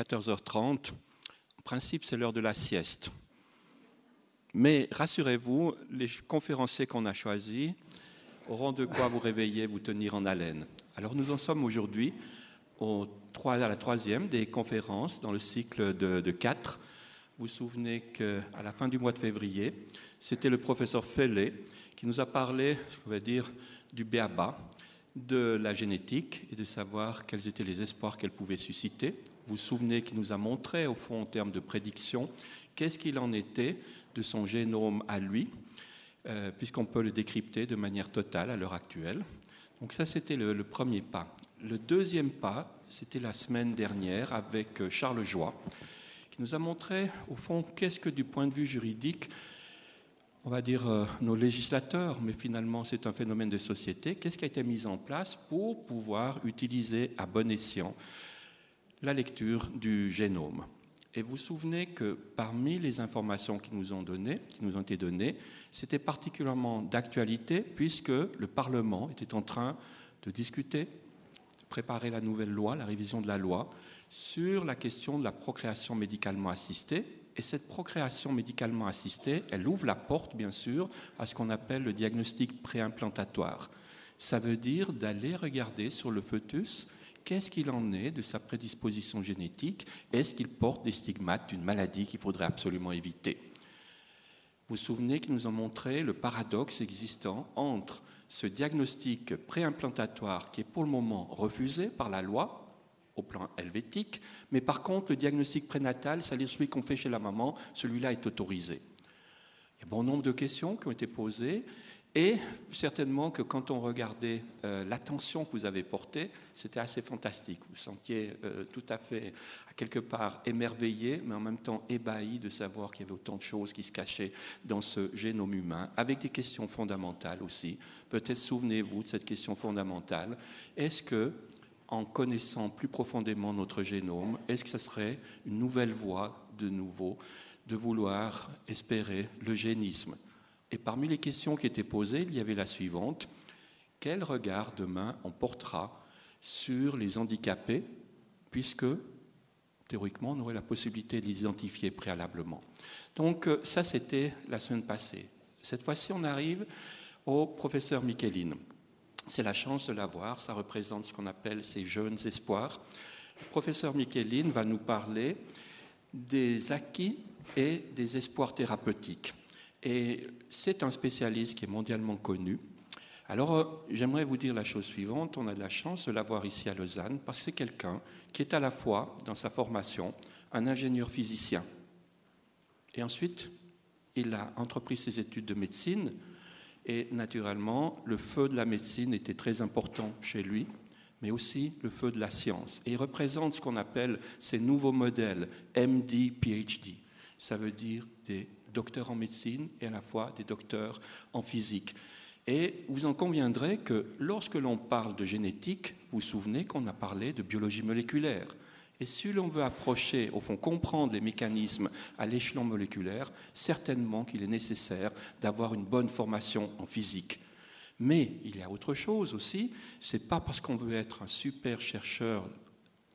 14h30. En principe, c'est l'heure de la sieste. Mais rassurez-vous, les conférenciers qu'on a choisis auront de quoi vous réveiller, vous tenir en haleine. Alors nous en sommes aujourd'hui à la troisième des conférences dans le cycle de, quatre. Vous vous souvenez qu'à la fin du mois de février, c'était le professeur Fellet qui nous a parlé, je vais dire, du béaba, de la génétique et de savoir quels étaient les espoirs qu'elle pouvait susciter. Vous vous souvenez qu'il nous a montré, au fond, en termes de prédiction, qu'est-ce qu'il en était de son génome à lui, euh, puisqu'on peut le décrypter de manière totale à l'heure actuelle. Donc ça, c'était le, premier pas. Le deuxième pas, c'était la semaine dernière avec euh, Charles Joie, qui nous a montré, au fond, qu'est-ce que du point de vue juridique, on va dire euh, nos législateurs, mais finalement c'est un phénomène de société, qu'est-ce qui a été mis en place pour pouvoir utiliser à bon escient la lecture du génome? Et vous vous souvenez que parmi les informations qui nous ont, qui nous ont été données, c'était particulièrement d'actualité puisque le Parlement était en train de discuter, de préparer la nouvelle loi, la révision de la loi, sur la question de la procréation médicalement assistée. Et cette procréation médicalement assistée, elle ouvre la porte, bien sûr, à ce qu'on appelle le diagnostic préimplantatoire. Ça veut dire d'aller regarder sur le fœtus Qu'est-ce qu'il en est de sa prédisposition génétique Est-ce qu'il porte des stigmates d'une maladie qu'il faudrait absolument éviter? Vous vous souvenez qu'il nous a montré le paradoxe existant entre ce diagnostic préimplantatoire qui est pour le moment refusé par la loi au plan helvétique, mais par contre le diagnostic prénatal, c'est-à-dire celui qu'on fait chez la maman, celui-là est autorisé. Il y a bon nombre de questions qui ont été posées et certainement que quand on regardait euh, l'attention que vous avez portée, c'était assez fantastique. Vous sentiez euh, tout à fait, à quelque part, émerveillé, mais en même temps ébahi de savoir qu'il y avait autant de choses qui se cachaient dans ce génome humain, avec des questions fondamentales aussi. Peut-être souvenez-vous de cette question fondamentale. Est-ce que, en connaissant plus profondément notre génome, est-ce que ce serait une nouvelle voie de nouveau de vouloir espérer le génisme? Et parmi les questions qui étaient posées, il y avait la suivante. Quel regard demain on portera sur les handicapés, puisque théoriquement on aurait la possibilité de les identifier préalablement? Donc euh, ça, c'était la semaine passée. Cette fois-ci, on arrive au professeur Micheline. C'est la chance de l'avoir, ça représente ce qu'on appelle ces jeunes espoirs. Le professeur Micheline va nous parler des acquis et des espoirs thérapeutiques. Et c'est un spécialiste qui est mondialement connu. Alors, euh, j'aimerais vous dire la chose suivante. On a de la chance de l'avoir ici à Lausanne parce que c'est quelqu'un qui est à la fois, dans sa formation, un ingénieur physicien. Et ensuite, il a entrepris ses études de médecine. Et naturellement, le feu de la médecine était très important chez lui, mais aussi le feu de la science. Et il représente ce qu'on appelle ces nouveaux modèles MD, PhD. Ça veut dire des docteurs en médecine et à la fois des docteurs en physique. Et vous en conviendrez que lorsque l'on parle de génétique, vous vous souvenez qu'on a parlé de biologie moléculaire. Et si l'on veut approcher, au fond, comprendre les mécanismes à l'échelon moléculaire, certainement qu'il est nécessaire d'avoir une bonne formation en physique. Mais il y a autre chose aussi, c'est pas parce qu'on veut être un super chercheur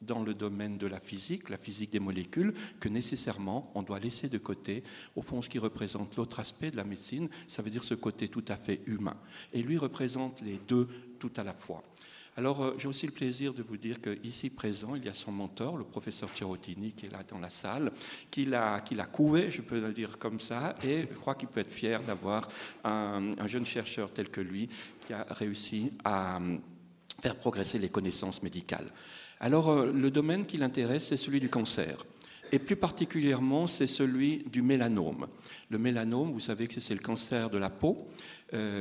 dans le domaine de la physique, la physique des molécules, que nécessairement on doit laisser de côté, au fond, ce qui représente l'autre aspect de la médecine, ça veut dire ce côté tout à fait humain. Et lui représente les deux tout à la fois. Alors, euh, j'ai aussi le plaisir de vous dire qu'ici présent, il y a son mentor, le professeur Tirotini, qui est là dans la salle, qui l'a, couvé, je peux le dire comme ça, et je crois qu'il peut être fier d'avoir un, un jeune chercheur tel que lui qui a réussi à euh, faire progresser les connaissances médicales. Alors euh, le domaine qui l'intéresse, c'est celui du cancer. Et plus particulièrement, c'est celui du mélanome. Le mélanome, vous savez que c'est le cancer de la peau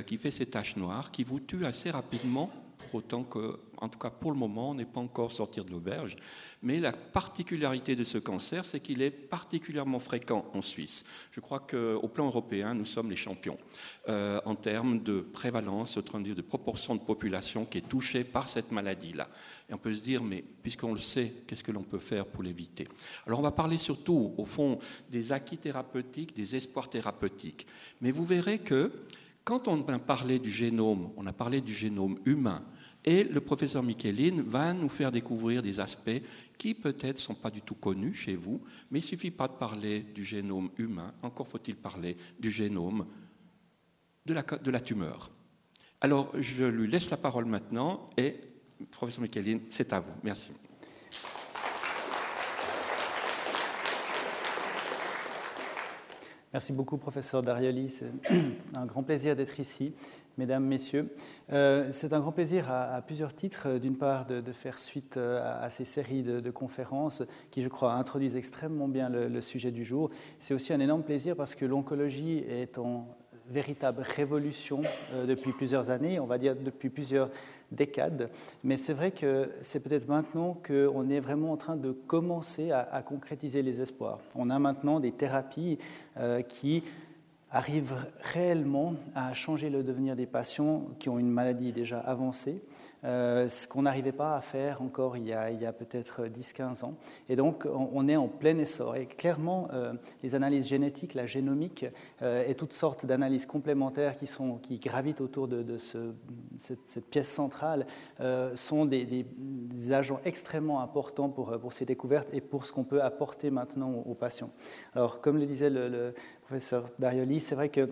qui fait ces taches noires, qui vous tue assez rapidement autant que, en tout cas pour le moment, on n'est pas encore sorti de l'auberge. Mais la particularité de ce cancer, c'est qu'il est particulièrement fréquent en Suisse. Je crois qu'au plan européen, nous sommes les champions euh, en termes de prévalence, de proportion de population qui est touchée par cette maladie-là. Et on peut se dire, mais puisqu'on le sait, qu'est-ce que l'on peut faire pour l'éviter? Alors on va parler surtout, au fond, des acquis thérapeutiques, des espoirs thérapeutiques. Mais vous verrez que quand on a parlé du génome, on a parlé du génome humain, Et le professeur Michelin va nous faire découvrir des aspects qui peut-être ne sont pas du tout connus chez vous, mais il ne suffit pas de parler du génome humain, encore faut-il parler du génome de la, de la tumeur. Alors, je lui laisse la parole maintenant et, professeur Michelin, c'est à vous. Merci. Merci beaucoup, professeur Darioli. C'est un grand plaisir d'être ici, mesdames, messieurs. Euh, c'est un grand plaisir à, plusieurs titres. D'une part, de, faire suite euh, à, ces séries de, conférences qui, je crois, introduisent extrêmement bien le, le sujet du jour. C'est aussi un énorme plaisir parce que l'oncologie est en véritable révolution euh, depuis plusieurs années, on va dire depuis plusieurs décades. Mais c'est vrai que c'est peut-être maintenant qu'on est vraiment en train de commencer à, concrétiser les espoirs. On a maintenant des thérapies euh, qui arrivent réellement à changer le devenir des patients qui ont une maladie déjà avancée euh, ce qu'on n'arrivait pas à faire encore il y a, peut-être 10-15 ans. Et donc, on, est en plein essor. Et clairement, euh, les analyses génétiques, la génomique euh, et toutes sortes d'analyses complémentaires qui, gravitent autour de, ce, cette, pièce centrale sont des, agents extrêmement importants pour, pour ces découvertes et pour ce qu'on peut apporter maintenant aux, patients. Alors, comme le disait le, le professeur Darioli, c'est vrai que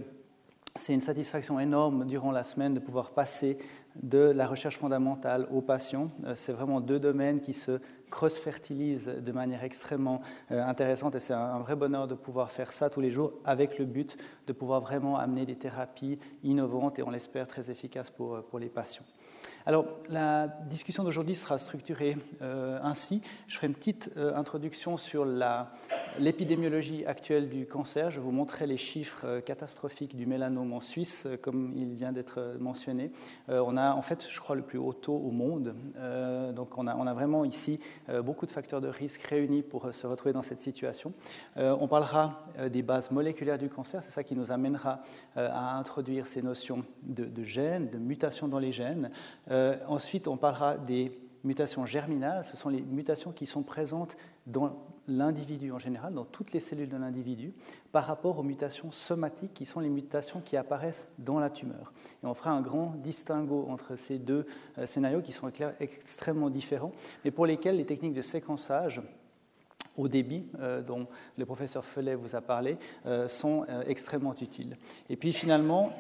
c'est une satisfaction énorme durant la semaine de pouvoir passer de la recherche fondamentale aux patients. Euh, c'est vraiment deux domaines qui se cross-fertilisent de manière extrêmement euh, intéressante et c'est un vrai bonheur de pouvoir faire ça tous les jours avec le but de pouvoir vraiment amener des thérapies innovantes et on l'espère très efficaces pour, pour les patients. Alors, la discussion d'aujourd'hui sera structurée euh, ainsi. Je ferai une petite euh, introduction sur l'épidémiologie actuelle du cancer. Je vous montrerai les chiffres euh, catastrophiques du mélanome en Suisse, comme il vient d'être mentionné. on a, en fait, je crois, le plus haut taux au monde. donc, on a, vraiment ici beaucoup de facteurs de risque réunis pour se retrouver dans cette situation. on parlera des bases moléculaires du cancer. C'est ça qui nous amènera à introduire ces notions de gènes, de mutations dans les gènes. Euh, ensuite, on parlera des mutations germinales. Ce sont les mutations qui sont présentes dans l'individu en général, dans toutes les cellules de l'individu, par rapport aux mutations somatiques, qui sont les mutations qui apparaissent dans la tumeur. Et on fera un grand distinguo entre ces deux euh, scénarios qui sont extrêmement différents, mais pour lesquels les techniques de séquençage au débit, euh, dont le professeur Felet vous a parlé, sont extrêmement utiles. Et puis finalement,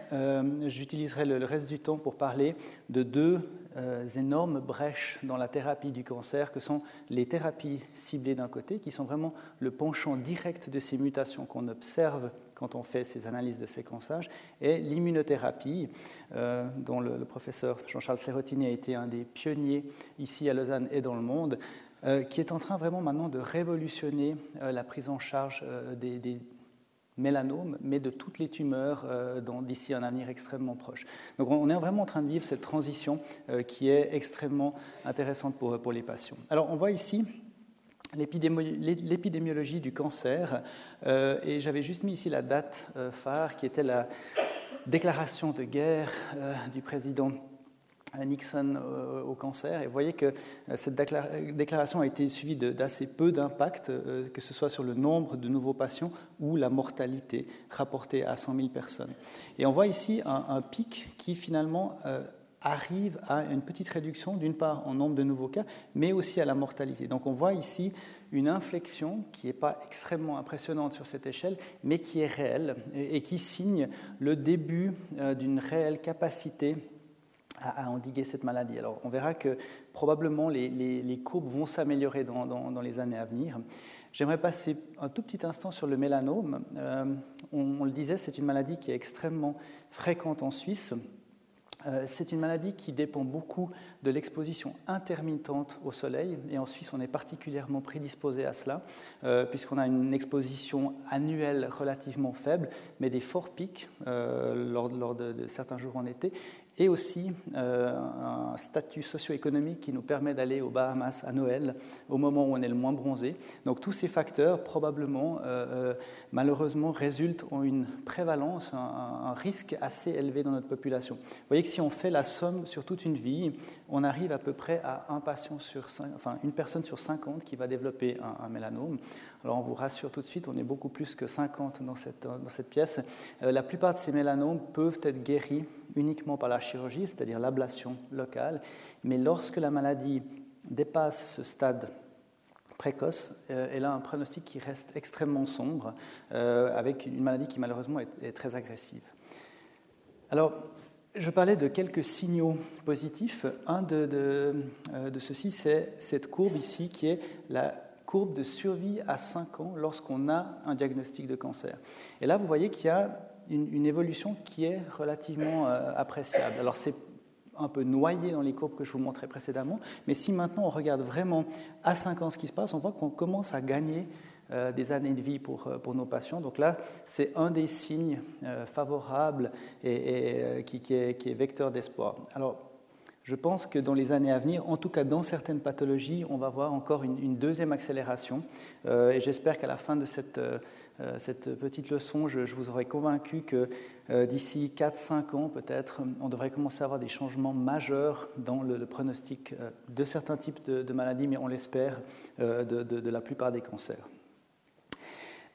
j'utiliserai le, reste du temps pour parler de deux euh, énormes brèches dans la thérapie du cancer que sont les thérapies ciblées d'un côté, qui sont vraiment le penchant direct de ces mutations qu'on observe quand on fait ces analyses de séquençage, et l'immunothérapie, euh, dont le, professeur Jean-Charles Serrotini a été un des pionniers ici à Lausanne et dans le monde, euh, qui est en train vraiment maintenant de révolutionner la prise en charge des, des mélanome, mais de toutes les tumeurs euh, d'ici un avenir extrêmement proche. Donc on est vraiment en train de vivre cette transition euh, qui est extrêmement intéressante pour, les patients. Alors on voit ici l'épidémiologie du cancer, euh, et j'avais juste mis ici la date phare qui était la déclaration de guerre du président Nixon euh, au cancer. Et vous voyez que euh, cette déclaration a été suivie d'assez peu d'impact, euh, que ce soit sur le nombre de nouveaux patients ou la mortalité rapportée à 100 000 personnes. Et on voit ici un, pic qui finalement arrive à une petite réduction, d'une part en nombre de nouveaux cas, mais aussi à la mortalité. Donc on voit ici une inflexion qui n'est pas extrêmement impressionnante sur cette échelle, mais qui est réelle et qui signe le début d'une réelle capacité à, endiguer cette maladie. Alors on verra que probablement les, courbes vont s'améliorer dans, les années à venir. J'aimerais passer un tout petit instant sur le mélanome. Euh, on, le disait, c'est une maladie qui est extrêmement fréquente en Suisse. Euh, c'est une maladie qui dépend beaucoup de l'exposition intermittente au soleil, et en Suisse on est particulièrement prédisposé à cela, euh, puisqu'on a une exposition annuelle relativement faible, mais des forts pics lors, de, de, certains jours en été, et aussi euh, un statut socio-économique qui nous permet d'aller aux Bahamas à Noël au moment où on est le moins bronzé. Donc tous ces facteurs probablement, euh, euh, malheureusement, résultent en une prévalence, un, risque assez élevé dans notre population. Vous voyez que si on fait la somme sur toute une vie, on arrive à peu près à un patient sur enfin une personne sur 50 qui va développer un, un mélanome. Alors on vous rassure tout de suite, on est beaucoup plus que 50 dans cette, dans cette pièce. la plupart de ces mélanomes peuvent être guéris uniquement par la chirurgie c'est-à-dire l'ablation locale. Mais lorsque la maladie dépasse ce stade précoce, euh, elle a un pronostic qui reste extrêmement sombre, euh, avec une maladie qui malheureusement est, très agressive. Alors, je parlais de quelques signaux positifs. Un de, euh, de ceux-ci, c'est cette courbe ici qui est la courbe de survie à 5 ans lorsqu'on a un diagnostic de cancer. Et là, vous voyez qu'il y a une, évolution qui est relativement appréciable. Alors, c'est un peu noyé dans les courbes que je vous montrais précédemment. Mais si maintenant on regarde vraiment à 5 ans ce qui se passe, on voit qu'on commence à gagner euh, des années de vie pour, euh, pour nos patients. Donc là, c'est un des signes euh, favorables et, qui, est, qui, est, vecteur d'espoir. Alors, je pense que dans les années à venir, en tout cas dans certaines pathologies, on va voir encore une, deuxième accélération. et j'espère qu'à la fin de cette euh, cette petite leçon, je, vous aurais convaincu que euh, d'ici 4-5 ans, peut-être, on devrait commencer à avoir des changements majeurs dans le, pronostic euh, de certains types de, maladies, mais on l'espère, de, la plupart des cancers.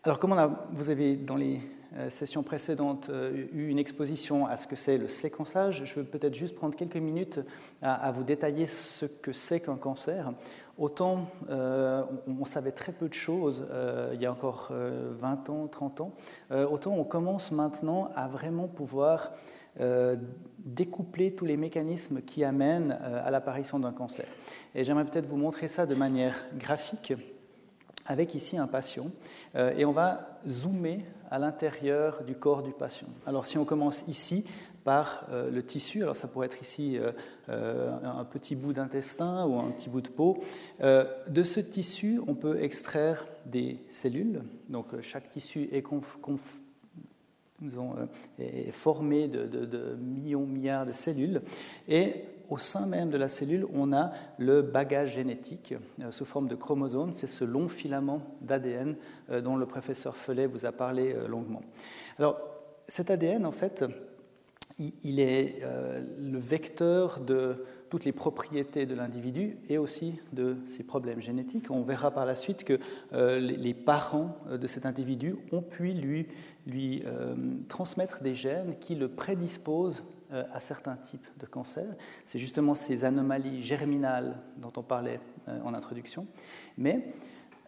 Alors, comme vous avez dans les sessions précédentes eu une exposition à ce que c'est le séquençage, je veux peut-être juste prendre quelques minutes à vous détailler ce que c'est qu'un cancer. Autant euh, on, savait très peu de choses euh, il y a encore 20 euh, ans, 30 ans, autant on commence maintenant à vraiment pouvoir découpler tous les mécanismes qui amènent à l'apparition d'un cancer. Et j'aimerais peut-être vous montrer ça de manière graphique avec ici un patient. et on va zoomer à l'intérieur du corps du patient. Alors si on commence ici par euh, le tissu. Alors ça pourrait être ici euh, euh, un petit bout d'intestin ou un petit bout de peau. de ce tissu, on peut extraire des cellules. Donc chaque tissu est, formé de, millions, milliards de cellules. Au sein même de la cellule, on a le bagage génétique sous forme de chromosomes. C'est ce long filament d'ADN dont le professeur Felet vous a parlé longuement. Alors, cet ADN, en fait, il est euh, le vecteur de toutes les propriétés de l'individu et aussi de ses problèmes génétiques. On verra par la suite que euh, les parents euh, de cet individu ont pu lui, lui transmettre des gènes qui le prédisposent à certains types de cancers. C'est justement ces anomalies germinales dont on parlait en introduction. Mais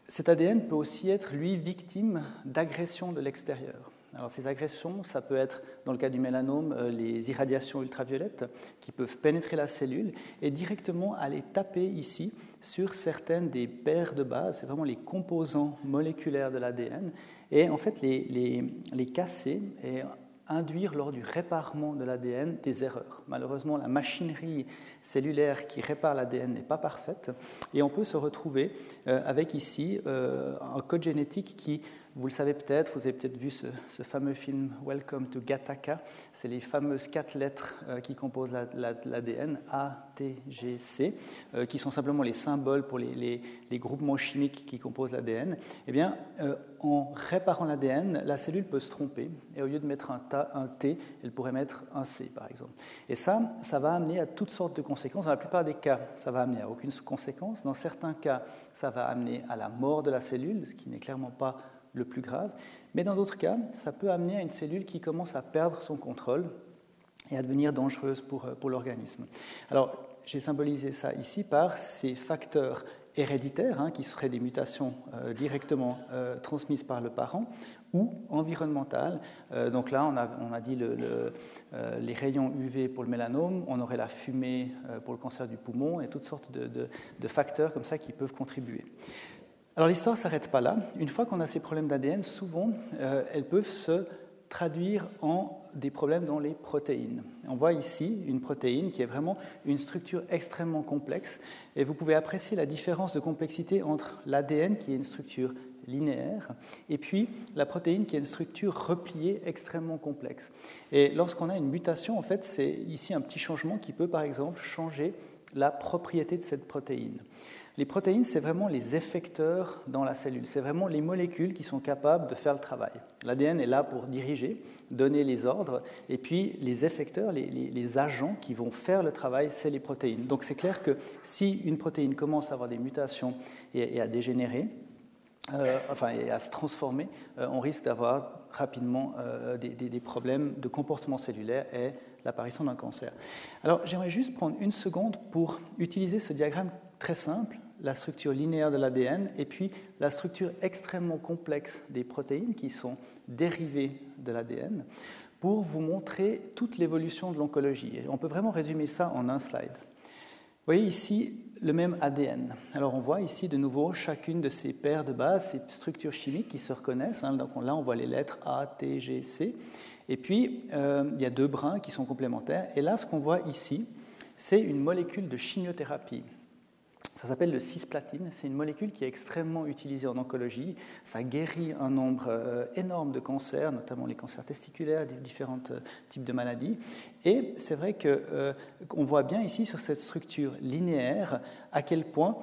cet ADN peut aussi être, lui, victime d'agressions de l'extérieur. Alors ces agressions, ça peut être, dans le cas du mélanome, euh, les irradiations ultraviolettes qui peuvent pénétrer la cellule et directement aller taper ici sur certaines des paires de base, c'est vraiment les composants moléculaires de l'ADN, et en fait les, les, les casser et induire lors du réparement de l'ADN des erreurs. Malheureusement, la machinerie cellulaire qui répare l'ADN n'est pas parfaite et on peut se retrouver euh, avec ici euh, un code génétique qui vous le savez peut-être, vous avez peut-être vu ce, fameux film Welcome to Gattaca. C'est les fameuses quatre lettres euh, qui composent l'ADN, A, T, G, C, euh, qui sont simplement les symboles pour les, groupements chimiques qui composent l'ADN. Eh bien, euh, en réparant l'ADN, la cellule peut se tromper et au lieu de mettre un, un, T, elle pourrait mettre un C, par exemple. Et ça, ça va amener à toutes sortes de conséquences. Dans la plupart des cas, ça va amener à aucune conséquence. Dans certains cas, ça va amener à la mort de la cellule, ce qui n'est clairement pas le plus grave. Mais dans d'autres cas, ça peut amener à une cellule qui commence à perdre son contrôle et à devenir dangereuse pour, euh, l'organisme. Alors, j'ai symbolisé ça ici par ces facteurs héréditaires, hein, qui seraient des mutations euh, directement euh, transmises par le parent, ou environnementales. donc là, on a, dit le, les rayons UV pour le mélanome, on aurait la fumée pour le cancer du poumon, et toutes sortes de facteurs comme ça qui peuvent contribuer. Alors l'histoire ne s'arrête pas là. Une fois qu'on a ces problèmes d'ADN, souvent, euh, elles peuvent se traduire en des problèmes dans les protéines. On voit ici une protéine qui est vraiment une structure extrêmement complexe et vous pouvez apprécier la différence de complexité entre l'ADN qui est une structure linéaire et puis la protéine qui est une structure repliée extrêmement complexe. Et lorsqu'on a une mutation, en fait, c'est ici un petit changement qui peut par exemple changer la propriété de cette protéine. Les protéines, c'est vraiment les effecteurs dans la cellule. C'est vraiment les molécules qui sont capables de faire le travail. L'ADN est là pour diriger, donner les ordres, et puis les effecteurs, les, agents qui vont faire le travail, c'est les protéines. Donc c'est clair que si une protéine commence à avoir des mutations et, à dégénérer, euh, enfin, et à se transformer, euh, on risque d'avoir rapidement euh, des, des, problèmes de comportement cellulaire et l'apparition d'un cancer. Alors j'aimerais juste prendre une seconde pour utiliser ce diagramme très simple, la structure linéaire de l'ADN et puis la structure extrêmement complexe des protéines qui sont dérivées de l'ADN pour vous montrer toute l'évolution de l'oncologie. On peut vraiment résumer ça en un slide. Vous voyez ici le même ADN. Alors on voit ici de nouveau chacune de ces paires de bases, ces structures chimiques qui se reconnaissent. Hein. Donc là on voit les lettres A, T, G, C. Et puis euh, il y a deux brins qui sont complémentaires. Et là ce qu'on voit ici, c'est une molécule de chimiothérapie. Ça s'appelle le cisplatine. C'est une molécule qui est extrêmement utilisée en oncologie. Ça guérit un nombre euh, énorme de cancers, notamment les cancers testiculaires, différents euh, types de maladies. Et c'est vrai qu'on euh, voit bien ici sur cette structure linéaire à quel point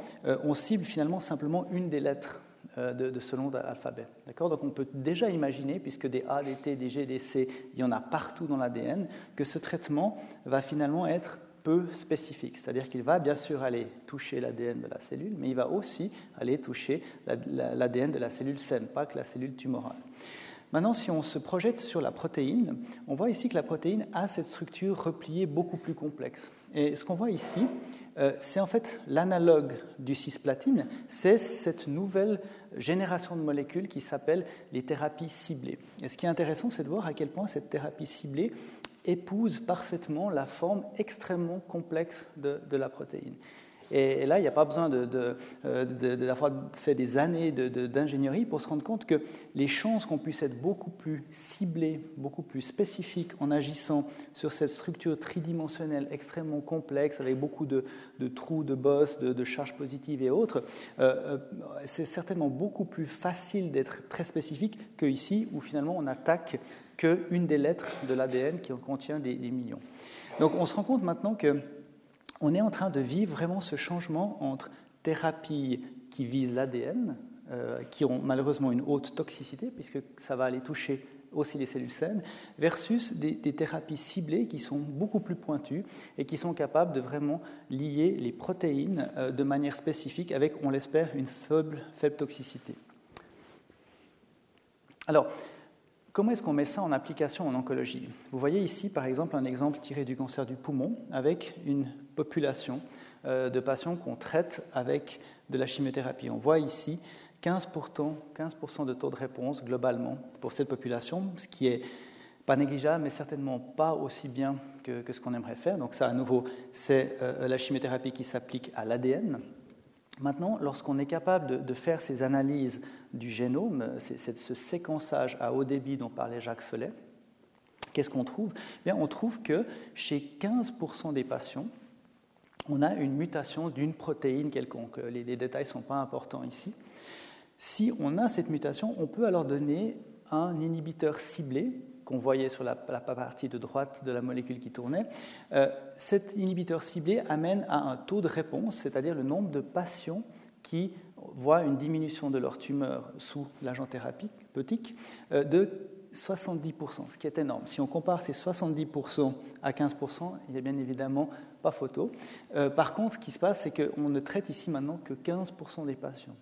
on cible finalement simplement une des lettres de, de, ce long alphabet. Donc on peut déjà imaginer, puisque des A, des T, des G, des C, il y en a partout dans l'ADN, que ce traitement va finalement être peu spécifique, c'est-à-dire qu'il va bien sûr aller toucher l'ADN de la cellule, mais il va aussi aller toucher l'ADN de la cellule saine, pas que la cellule tumorale. Maintenant, si on se projette sur la protéine, on voit ici que la protéine a cette structure repliée beaucoup plus complexe. Et ce qu'on voit ici, euh, c'est en fait l'analogue du cisplatine, c'est cette nouvelle génération de molécules qui s'appelle les thérapies ciblées. Et ce qui est intéressant, c'est de voir à quel point cette thérapie ciblée épouse parfaitement la forme extrêmement complexe de, la protéine. Et là, il n'y a pas besoin d'avoir de, fait des années d'ingénierie pour se rendre compte que les chances qu'on puisse être beaucoup plus ciblés, beaucoup plus spécifiques en agissant sur cette structure tridimensionnelle extrêmement complexe, avec beaucoup de, trous, de bosses, de, charges positives et autres, euh, euh, c'est certainement beaucoup plus facile d'être très spécifique que ici, où finalement on attaque qu'une des lettres de l'ADN qui en contient des, millions. Donc on se rend compte maintenant que on est en train de vivre vraiment ce changement entre thérapies qui visent l'ADN, euh, qui ont malheureusement une haute toxicité, puisque ça va aller toucher aussi les cellules saines, versus des, thérapies ciblées qui sont beaucoup plus pointues et qui sont capables de vraiment lier les protéines euh, de manière spécifique avec, on l'espère, une faible, faible toxicité. Alors, Comment est-ce qu'on met ça en application en oncologie? Vous voyez ici, par exemple, un exemple tiré du cancer du poumon avec une population euh, de patients qu'on traite avec de la chimiothérapie. On voit ici 15%, 15 de taux de réponse globalement pour cette population, ce qui est pas négligeable, mais certainement pas aussi bien que, ce qu'on aimerait faire. Donc ça, à nouveau, c'est euh, la chimiothérapie qui s'applique à l'ADN. Maintenant, lorsqu'on est capable de, faire ces analyses du génome, ce séquençage à haut débit dont parlait Jacques Felet, qu'est-ce qu'on trouve? Eh Bien, On trouve que chez 15% des patients, on a une mutation d'une protéine quelconque. Les, les détails ne sont pas importants ici. Si on a cette mutation, on peut alors donner un inhibiteur ciblé qu'on voyait sur la, partie de droite de la molécule qui tournait, euh, cet inhibiteur ciblé amène à un taux de réponse, c'est-à-dire le nombre de patients qui voient une diminution de leur tumeur sous l'agent thérapeutique euh, de 70%, ce qui est énorme. Si on compare ces 70% à 15%, il n'y a bien évidemment pas photo. Euh, par contre, ce qui se passe, c'est qu'on ne traite ici maintenant que 15% des patients.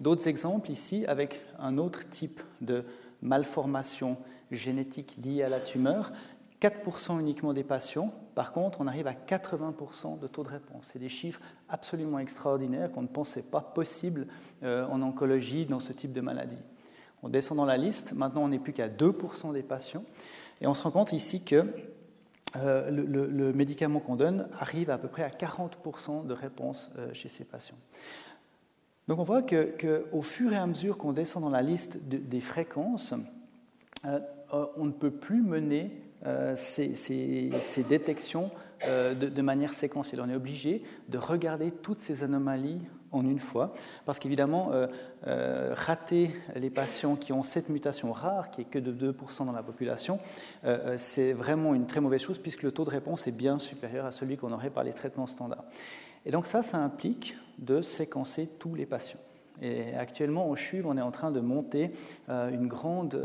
D'autres exemples ici avec un autre type de malformation génétique liée à la tumeur, 4% uniquement des patients. Par contre, on arrive à 80% de taux de réponse. C'est des chiffres absolument extraordinaires qu'on ne pensait pas possible euh, en oncologie dans ce type de maladie. On descend dans la liste, maintenant on n'est plus qu'à 2% des patients, et on se rend compte ici que euh, le, médicament qu'on donne arrive à peu près à 40% de réponse euh, chez ces patients. Donc on voit qu'au fur et à mesure qu'on descend dans la liste des fréquences, on ne peut plus mener euh, ces, détections euh, de, manière séquentielle. On est obligé de regarder toutes ces anomalies en une fois, parce qu'évidemment, rater les patients qui ont cette mutation rare, qui est que de 2% dans la population, c'est vraiment une très mauvaise chose, puisque le taux de réponse est bien supérieur à celui qu'on aurait par les traitements standards. Et donc ça, ça implique de séquencer tous les patients. Et actuellement, au CHUV, on est en train de monter une grande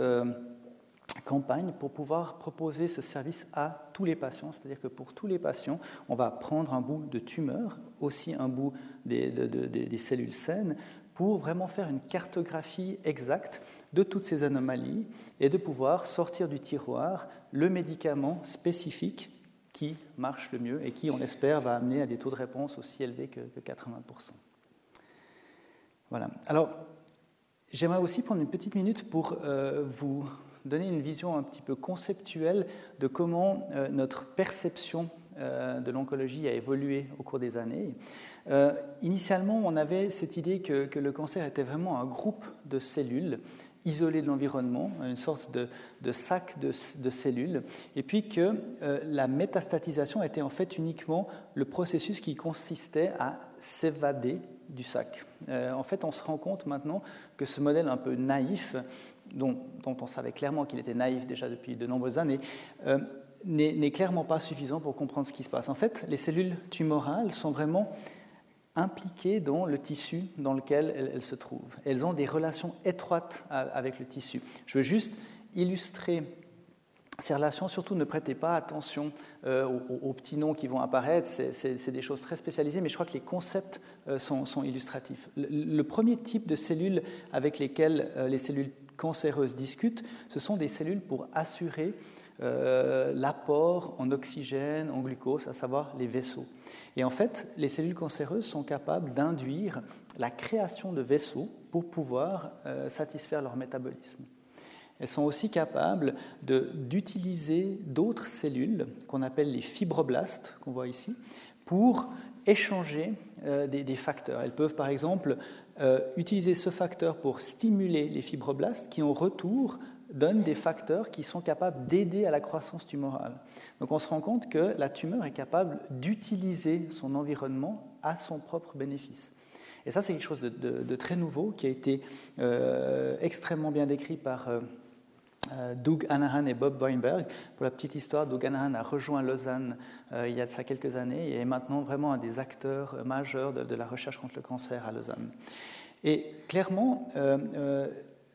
campagne pour pouvoir proposer ce service à tous les patients. C'est-à-dire que pour tous les patients, on va prendre un bout de tumeur, aussi un bout des, cellules saines, pour vraiment faire une cartographie exacte de toutes ces anomalies et de pouvoir sortir du tiroir le médicament spécifique qui marche le mieux et qui, on l'espère, va amener à des taux de réponse aussi élevés que, 80%. Voilà. Alors, j'aimerais aussi prendre une petite minute pour euh, vous donner une vision un petit peu conceptuelle de comment euh, notre perception euh, de l'oncologie a évolué au cours des années. initialement, on avait cette idée que, le cancer était vraiment un groupe de cellules isolé de l'environnement, une sorte de, sac de, cellules, et puis que euh, la métastatisation était en fait uniquement le processus qui consistait à s'évader du sac. Euh, en fait, on se rend compte maintenant que ce modèle un peu naïf, dont, on savait clairement qu'il était naïf déjà depuis de nombreuses années, euh, n'est clairement pas suffisant pour comprendre ce qui se passe. En fait, les cellules tumorales sont vraiment impliquées dans le tissu dans lequel elles, se trouvent. Elles ont des relations étroites avec le tissu. Je veux juste illustrer ces relations, surtout ne prêtez pas attention euh, aux, petits noms qui vont apparaître, c'est des choses très spécialisées, mais je crois que les concepts euh, sont, illustratifs. Le, premier type de cellules avec lesquelles les cellules cancéreuses discutent, ce sont des cellules pour assurer l'apport en oxygène, en glucose, à savoir les vaisseaux. Et en fait, les cellules cancéreuses sont capables d'induire la création de vaisseaux pour pouvoir euh, satisfaire leur métabolisme. Elles sont aussi capables d'utiliser d'autres cellules qu'on appelle les fibroblastes, qu'on voit ici, pour échanger euh, des, facteurs. Elles peuvent par exemple euh, utiliser ce facteur pour stimuler les fibroblastes qui en retour donnent des facteurs qui sont capables d'aider à la croissance tumorale. Donc on se rend compte que la tumeur est capable d'utiliser son environnement à son propre bénéfice. Et ça, c'est quelque chose de, très nouveau qui a été euh, extrêmement bien décrit par Doug Anahan et Bob Weinberg. Pour la petite histoire, Doug Anahan a rejoint Lausanne il y a de ça quelques années et est maintenant vraiment un des acteurs majeurs de, la recherche contre le cancer à Lausanne. Et clairement,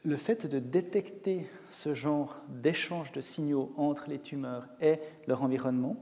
le fait de détecter ce genre d'échange de signaux entre les tumeurs et leur environnement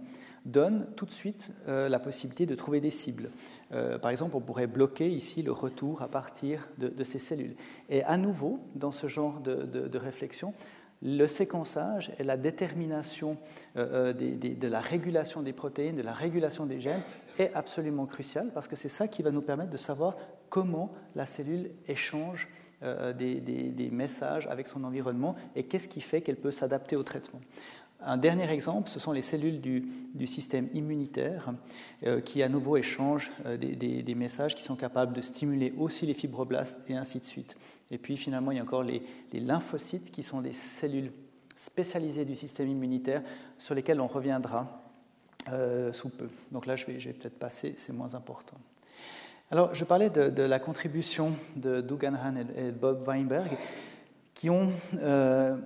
donne tout de suite euh, la possibilité de trouver des cibles. Euh, par exemple, on pourrait bloquer ici le retour à partir de, ces cellules. Et à nouveau, dans ce genre de, réflexion, le séquençage et la détermination euh, de la régulation des protéines, de la régulation des gènes est absolument crucial parce que c'est ça qui va nous permettre de savoir comment la cellule échange euh, des, messages avec son environnement et qu'est-ce qui fait qu'elle peut s'adapter au traitement. Un dernier exemple, ce sont les cellules du, système immunitaire euh, qui à nouveau échangent euh, des, messages qui sont capables de stimuler aussi les fibroblastes et ainsi de suite. Et puis finalement, il y a encore les, lymphocytes qui sont des cellules spécialisées du système immunitaire sur lesquelles on reviendra sous peu. Donc là, je vais, peut-être passer, c'est moins important. Alors, je parlais de, la contribution de Doug Hahn et, Bob Weinberg, qui ont, euh,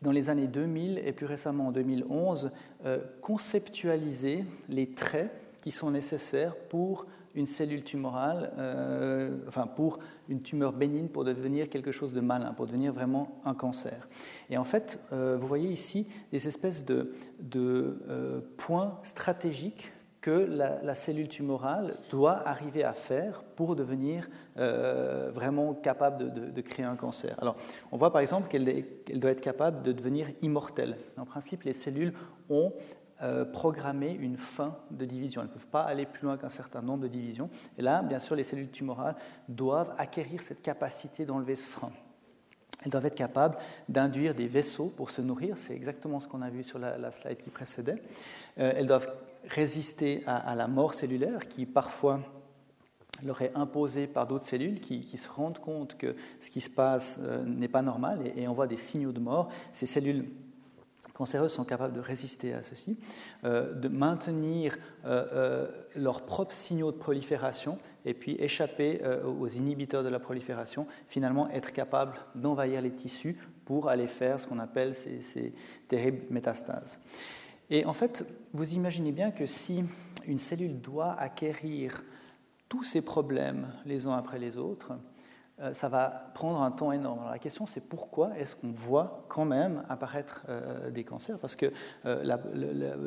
dans les années 2000 et plus récemment en 2011, euh, conceptualisé les traits qui sont nécessaires pour une cellule tumorale, euh, enfin pour une tumeur bénigne, pour devenir quelque chose de malin, pour devenir vraiment un cancer. Et en fait, vous voyez ici des espèces de, de points stratégiques que la, cellule tumorale doit arriver à faire pour devenir euh, vraiment capable de, créer un cancer. Alors, on voit par exemple qu'elle doit être capable de devenir immortelle. En principe, les cellules ont euh, programmé une fin de division. Elles ne peuvent pas aller plus loin qu'un certain nombre de divisions. Et là, bien sûr, les cellules tumorales doivent acquérir cette capacité d'enlever ce frein. Elles doivent être capables d'induire des vaisseaux pour se nourrir, c'est exactement ce qu'on a vu sur la, slide qui précédait. Euh, elles doivent résister à, la mort cellulaire qui parfois leur est imposée par d'autres cellules qui, se rendent compte que ce qui se passe euh, n'est pas normal et, et, on voit des signaux de mort. Ces cellules cancéreuses sont capables de résister à ceci, euh, de maintenir leurs propres signaux de prolifération et puis échapper aux inhibiteurs de la prolifération, finalement être capable d'envahir les tissus pour aller faire ce qu'on appelle ces, ces terribles métastases. Et en fait, vous imaginez bien que si une cellule doit acquérir tous ces problèmes les uns après les autres, euh, ça va prendre un temps énorme. La question c'est pourquoi est-ce qu'on voit quand même apparaître euh, des cancers? Parce que euh,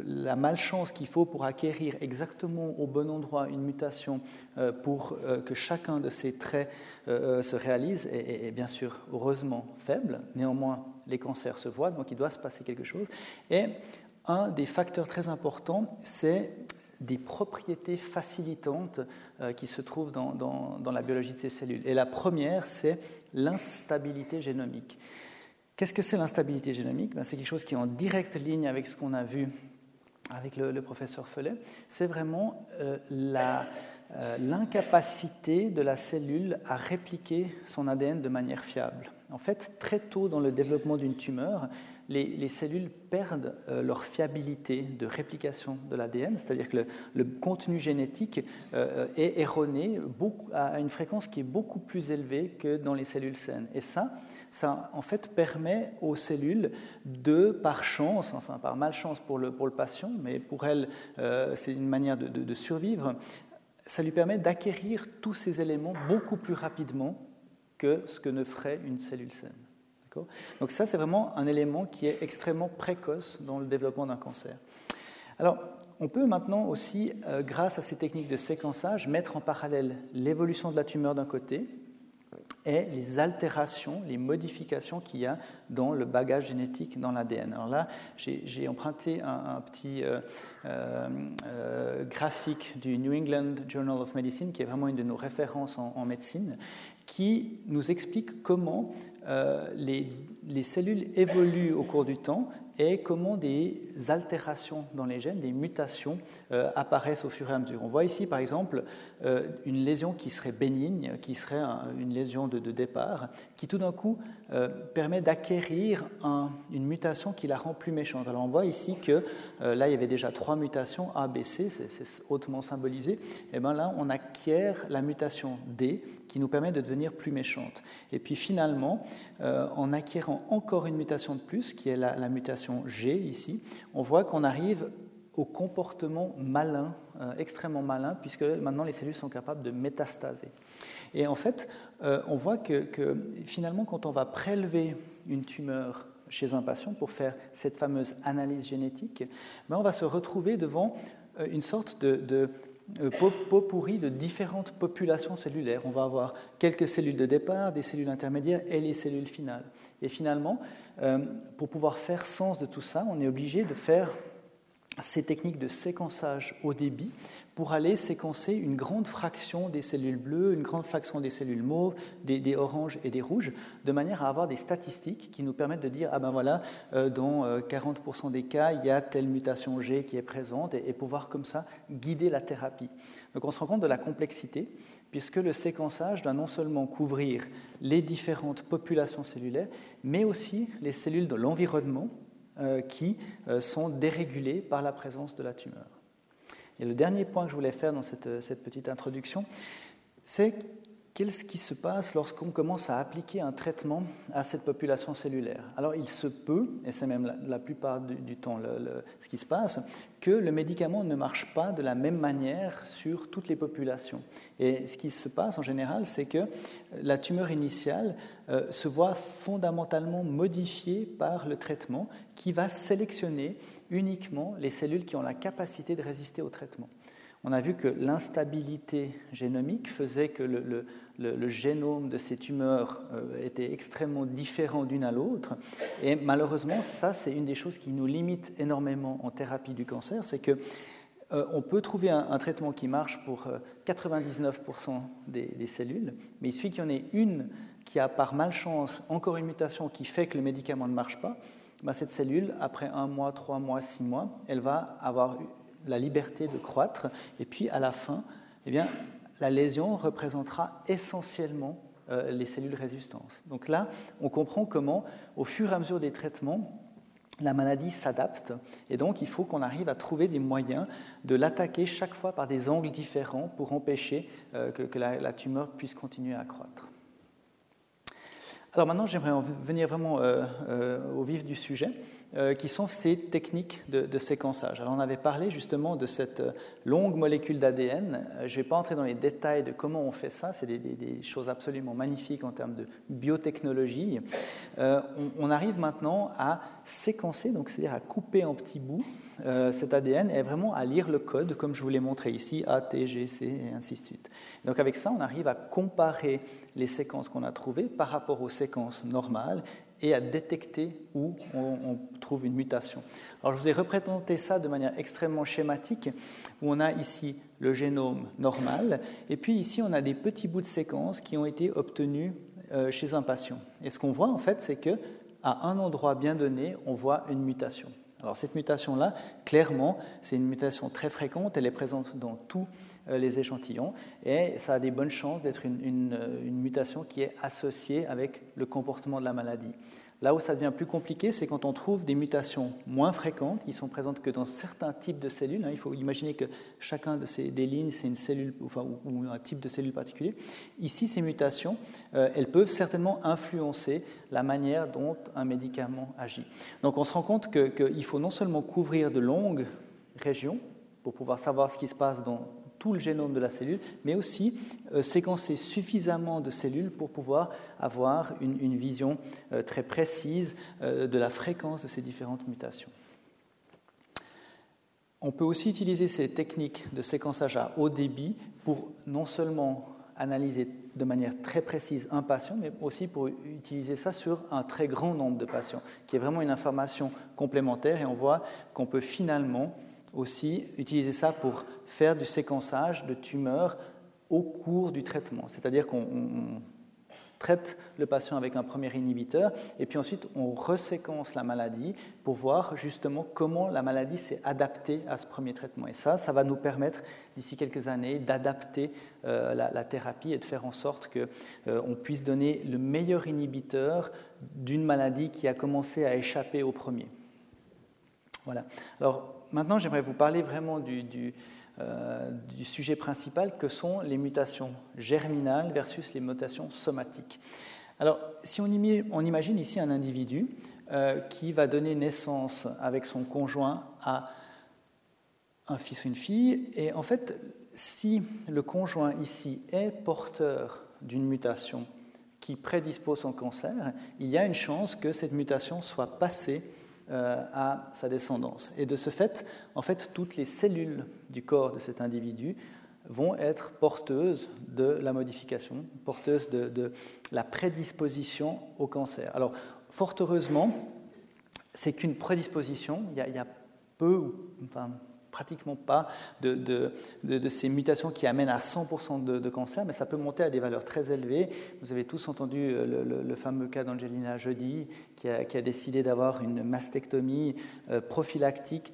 la, malchance qu'il faut pour acquérir exactement au bon endroit une mutation pour que chacun de ces traits se réalise est, bien sûr heureusement faible. Néanmoins, les cancers se voient, donc il doit se passer quelque chose. Et un des facteurs très importants, c'est des propriétés facilitantes euh, qui se trouvent dans, dans, la biologie de ces cellules. Et la première, c'est l'instabilité génomique. Qu'est-ce que c'est l'instabilité génomique? Ben, C'est quelque chose qui est en directe ligne avec ce qu'on a vu avec le, professeur Follet. C'est vraiment euh, euh, l'incapacité de la cellule à répliquer son ADN de manière fiable. En fait, très tôt dans le développement d'une tumeur, les, cellules perdent euh, leur fiabilité de réplication de l'ADN, c'est-à-dire que le, contenu génétique euh, est erroné à une fréquence qui est beaucoup plus élevée que dans les cellules saines. Et ça, ça en fait permet aux cellules de, par chance, enfin par malchance pour le, patient, mais pour elle, euh, c'est une manière de survivre, ça lui permet d'acquérir tous ces éléments beaucoup plus rapidement que ce que ne ferait une cellule saine. Donc ça, c'est vraiment un élément qui est extrêmement précoce dans le développement d'un cancer. Alors, on peut maintenant aussi, euh, grâce à ces techniques de séquençage, mettre en parallèle l'évolution de la tumeur d'un côté et les altérations, les modifications qu'il y a dans le bagage génétique dans l'ADN. Alors là, j'ai emprunté un, petit euh, euh, graphique du New England Journal of Medicine, qui est vraiment une de nos références en médecine, qui nous explique comment euh, les, cellules évoluent au cours du temps et comment des altérations dans les gènes, des mutations euh, apparaissent au fur et à mesure. On voit ici par exemple euh, une lésion qui serait bénigne, qui serait une lésion de, départ, qui tout d'un coup permet d'acquérir une mutation qui la rend plus méchante. Alors on voit ici que là il y avait déjà trois mutations A, B, C, c'est hautement symbolisé. Et bien là on acquiert la mutation D qui nous permet de devenir plus méchante. Et puis finalement, euh, en acquérant encore une mutation de plus, qui est la, mutation G ici, on voit qu'on arrive au comportement malin, euh, extrêmement malin, puisque maintenant les cellules sont capables de métastaser. Et en fait, euh, on voit que, finalement, quand on va prélever une tumeur chez un patient pour faire cette fameuse analyse génétique, ben on va se retrouver devant une sorte de euh, pot de différentes populations cellulaires. On va avoir quelques cellules de départ, des cellules intermédiaires et les cellules finales. Et finalement, euh, pour pouvoir faire sens de tout ça, on est obligé de faire ces techniques de séquençage au débit pour aller séquencer une grande fraction des cellules bleues, une grande fraction des cellules mauves, des, oranges et des rouges, de manière à avoir des statistiques qui nous permettent de dire, ah ben voilà, euh, dans 40% euh, des cas, il y a telle mutation G qui est présente, et, pouvoir comme ça guider la thérapie. Donc on se rend compte de la complexité, puisque le séquençage doit non seulement couvrir les différentes populations cellulaires, mais aussi les cellules de l'environnement, euh, qui euh, sont dérégulés par la présence de la tumeur. Et le dernier point que je voulais faire dans cette, euh, cette petite introduction, c'est qu'est-ce qui se passe lorsqu'on commence à appliquer un traitement à cette population cellulaire? Alors il se peut, et c'est même la, plupart du, temps ce qui se passe, que le médicament ne marche pas de la même manière sur toutes les populations. Et ce qui se passe en général, c'est que la tumeur initiale euh, se voit fondamentalement modifiée par le traitement qui va sélectionner uniquement les cellules qui ont la capacité de résister au traitement on a vu que l'instabilité génomique faisait que le, génome de ces tumeurs euh, était extrêmement différent d'une à l'autre. Et malheureusement, ça, c'est une des choses qui nous limite énormément en thérapie du cancer, c'est que euh, on peut trouver un, traitement qui marche pour 99% euh, des, cellules, mais il suffit qu'il y en ait une qui a par malchance encore une mutation qui fait que le médicament ne marche pas. Ben, cette cellule, après un mois, trois mois, six mois, elle va avoir la liberté de croître. Et puis à la fin, eh bien, la lésion représentera essentiellement euh, les cellules résistantes. Donc là, on comprend comment, au fur et à mesure des traitements, la maladie s'adapte et donc il faut qu'on arrive à trouver des moyens de l'attaquer chaque fois par des angles différents pour empêcher euh, que, la, tumeur puisse continuer à croître. Alors maintenant, j'aimerais venir vraiment euh, au vif du sujet. Euh, qui sont ces techniques de, séquençage. Alors on avait parlé justement de cette euh, longue molécule d'ADN. Euh, je ne vais pas entrer dans les détails de comment on fait ça, c'est des, choses absolument magnifiques en termes de biotechnologie. on, arrive maintenant à séquencer, donc c'est-à-dire à couper en petits bouts cet ADN et vraiment à lire le code, comme je vous l'ai montré ici, A, T, G, C et ainsi de suite. Donc avec ça, on arrive à comparer les séquences qu'on a trouvées par rapport aux séquences normales et à détecter où on, trouve une mutation. Alors je vous ai représenté ça de manière extrêmement schématique, où on a ici le génome normal, et puis ici on a des petits bouts de séquences qui ont été obtenus euh, chez un patient. Et ce qu'on voit en fait, c'est que à un endroit bien donné, on voit une mutation. Alors cette mutation-là, clairement, c'est une mutation très fréquente, elle est présente dans tous les échantillons, et ça a des bonnes chances d'être une, une, mutation qui est associée avec le comportement de la maladie. Là où ça devient plus compliqué, c'est quand on trouve des mutations moins fréquentes, qui sont présentes que dans certains types de cellules. Hein. Il faut imaginer que chacun de ces des lignes, c'est une cellule ou, un type de cellule particulier. Ici, ces mutations, euh, elles peuvent certainement influencer la manière dont un médicament agit. Donc on se rend compte qu'il faut non seulement couvrir de longues régions pour pouvoir savoir ce qui se passe dans tout le génome de la cellule, mais aussi euh, séquencer suffisamment de cellules pour pouvoir avoir une, vision euh, très précise euh, de la fréquence de ces différentes mutations. On peut aussi utiliser ces techniques de séquençage à haut débit pour non seulement analyser de manière très précise un patient, mais aussi pour utiliser ça sur un très grand nombre de patients, qui est vraiment une information complémentaire et on voit qu'on peut finalement aussi utiliser ça pour faire du séquençage de tumeurs au cours du traitement. C'est-à-dire qu'on traite le patient avec un premier inhibiteur et puis ensuite on reséquence la maladie pour voir justement comment la maladie s'est adaptée à ce premier traitement. Et ça, ça va nous permettre d'ici quelques années d'adapter euh, la, thérapie et de faire en sorte qu'on euh, puisse donner le meilleur inhibiteur d'une maladie qui a commencé à échapper au premier. Voilà. Alors maintenant, j'aimerais vous parler vraiment euh, du, sujet principal que sont les mutations germinales versus les mutations somatiques. Alors, si on, imagine ici un individu euh, qui va donner naissance avec son conjoint à un fils ou une fille, et en fait, si le conjoint ici est porteur d'une mutation qui prédispose son cancer, il y a une chance que cette mutation soit passée à sa descendance. Et de ce fait, en fait, toutes les cellules du corps de cet individu vont être porteuses de la modification, porteuses de, la prédisposition au cancer. Alors, fort heureusement, c'est qu'une prédisposition, il y, y a peu, enfin, pratiquement pas de, de, ces mutations qui amènent à 100% de, cancer, mais ça peut monter à des valeurs très élevées. Vous avez tous entendu euh, le, fameux cas d'Angelina Jolie, qui a, décidé d'avoir une mastectomie euh, prophylactique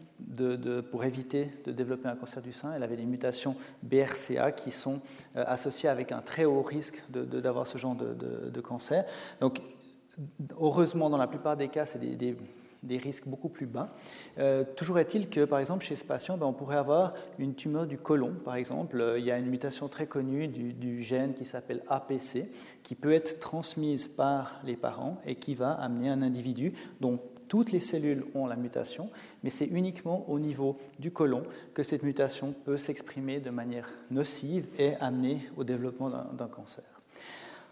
pour éviter de développer un cancer du sein. Elle avait des mutations BRCA qui sont euh, associées avec un très haut risque d'avoir ce genre de, cancer. Donc, heureusement, dans la plupart des cas, c'est des risques beaucoup plus bas. Euh, toujours est-il que, par exemple, chez ce patient, ben, on pourrait avoir une tumeur du côlon, par exemple. Euh, il y a une mutation très connue du, gène qui s'appelle APC, qui peut être transmise par les parents et qui va amener un individu dont toutes les cellules ont la mutation, mais c'est uniquement au niveau du côlon que cette mutation peut s'exprimer de manière nocive et amener au développement d'un cancer.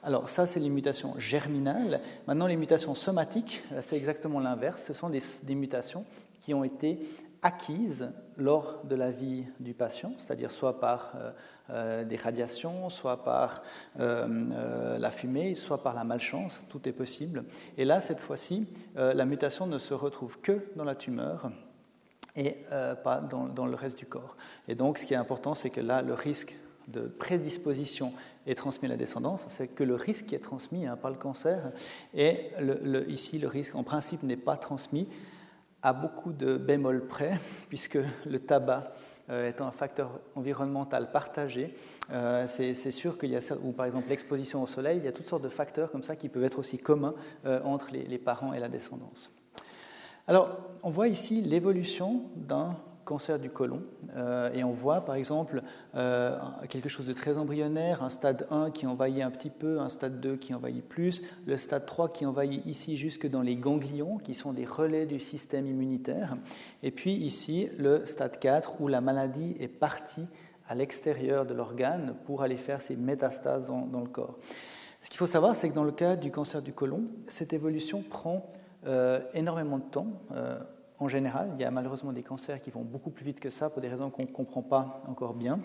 Alors ça, c'est les mutations germinales. Maintenant, les mutations somatiques, euh, c'est exactement l'inverse. Ce sont des, mutations qui ont été acquises lors de la vie du patient, c'est-à-dire soit par euh, euh, des radiations, soit par la fumée, soit par la malchance, tout est possible. Et là, cette fois-ci, la mutation ne se retrouve que dans la tumeur et pas dans, le reste du corps. Et donc, ce qui est important, c'est que là, le risque de prédisposition est transmis à la descendance, c'est que le risque est transmis hein, par le cancer, et ici le risque en principe n'est pas transmis à beaucoup de bémols près, puisque le tabac euh, étant un facteur environnemental partagé, euh, c'est sûr qu'il y a, ou par exemple l'exposition au soleil, il y a toutes sortes de facteurs comme ça qui peuvent être aussi communs euh, entre les parents et la descendance. Alors, on voit ici l'évolution d'un cancer du côlon. Euh, et on voit par exemple euh, quelque chose de très embryonnaire, un stade 1 qui envahit un petit peu, un stade 2 qui envahit plus, le stade 3 qui envahit ici jusque dans les ganglions, qui sont des relais du système immunitaire, et puis ici le stade 4 où la maladie est partie à l'extérieur de l'organe pour aller faire ses métastases dans, le corps. Ce qu'il faut savoir, c'est que dans le cas du cancer du côlon, cette évolution prend euh, énormément de temps en général. Il y a malheureusement des cancers qui vont beaucoup plus vite que ça pour des raisons qu'on ne comprend pas encore bien,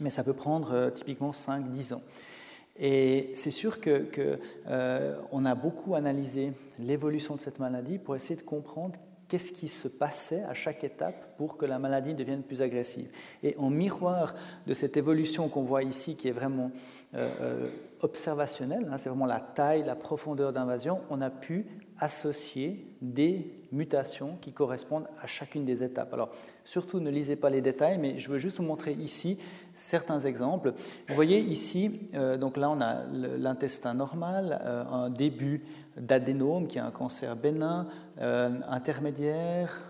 mais ça peut prendre euh, typiquement 5-10 ans. Et c'est sûr qu'on que, a beaucoup analysé l'évolution de cette maladie pour essayer de comprendre qu'est-ce qui se passait à chaque étape pour que la maladie devienne plus agressive. Et en miroir de cette évolution qu'on voit ici, qui est vraiment euh, euh, observationnelle, hein, c'est vraiment la taille, la profondeur d'invasion, on a pu associer des mutations qui correspondent à chacune des étapes. Alors, surtout ne lisez pas les détails, mais je veux juste vous montrer ici certains exemples. Vous voyez ici, euh, donc là on a l'intestin normal, un début d'adénome qui est un cancer bénin, intermédiaire,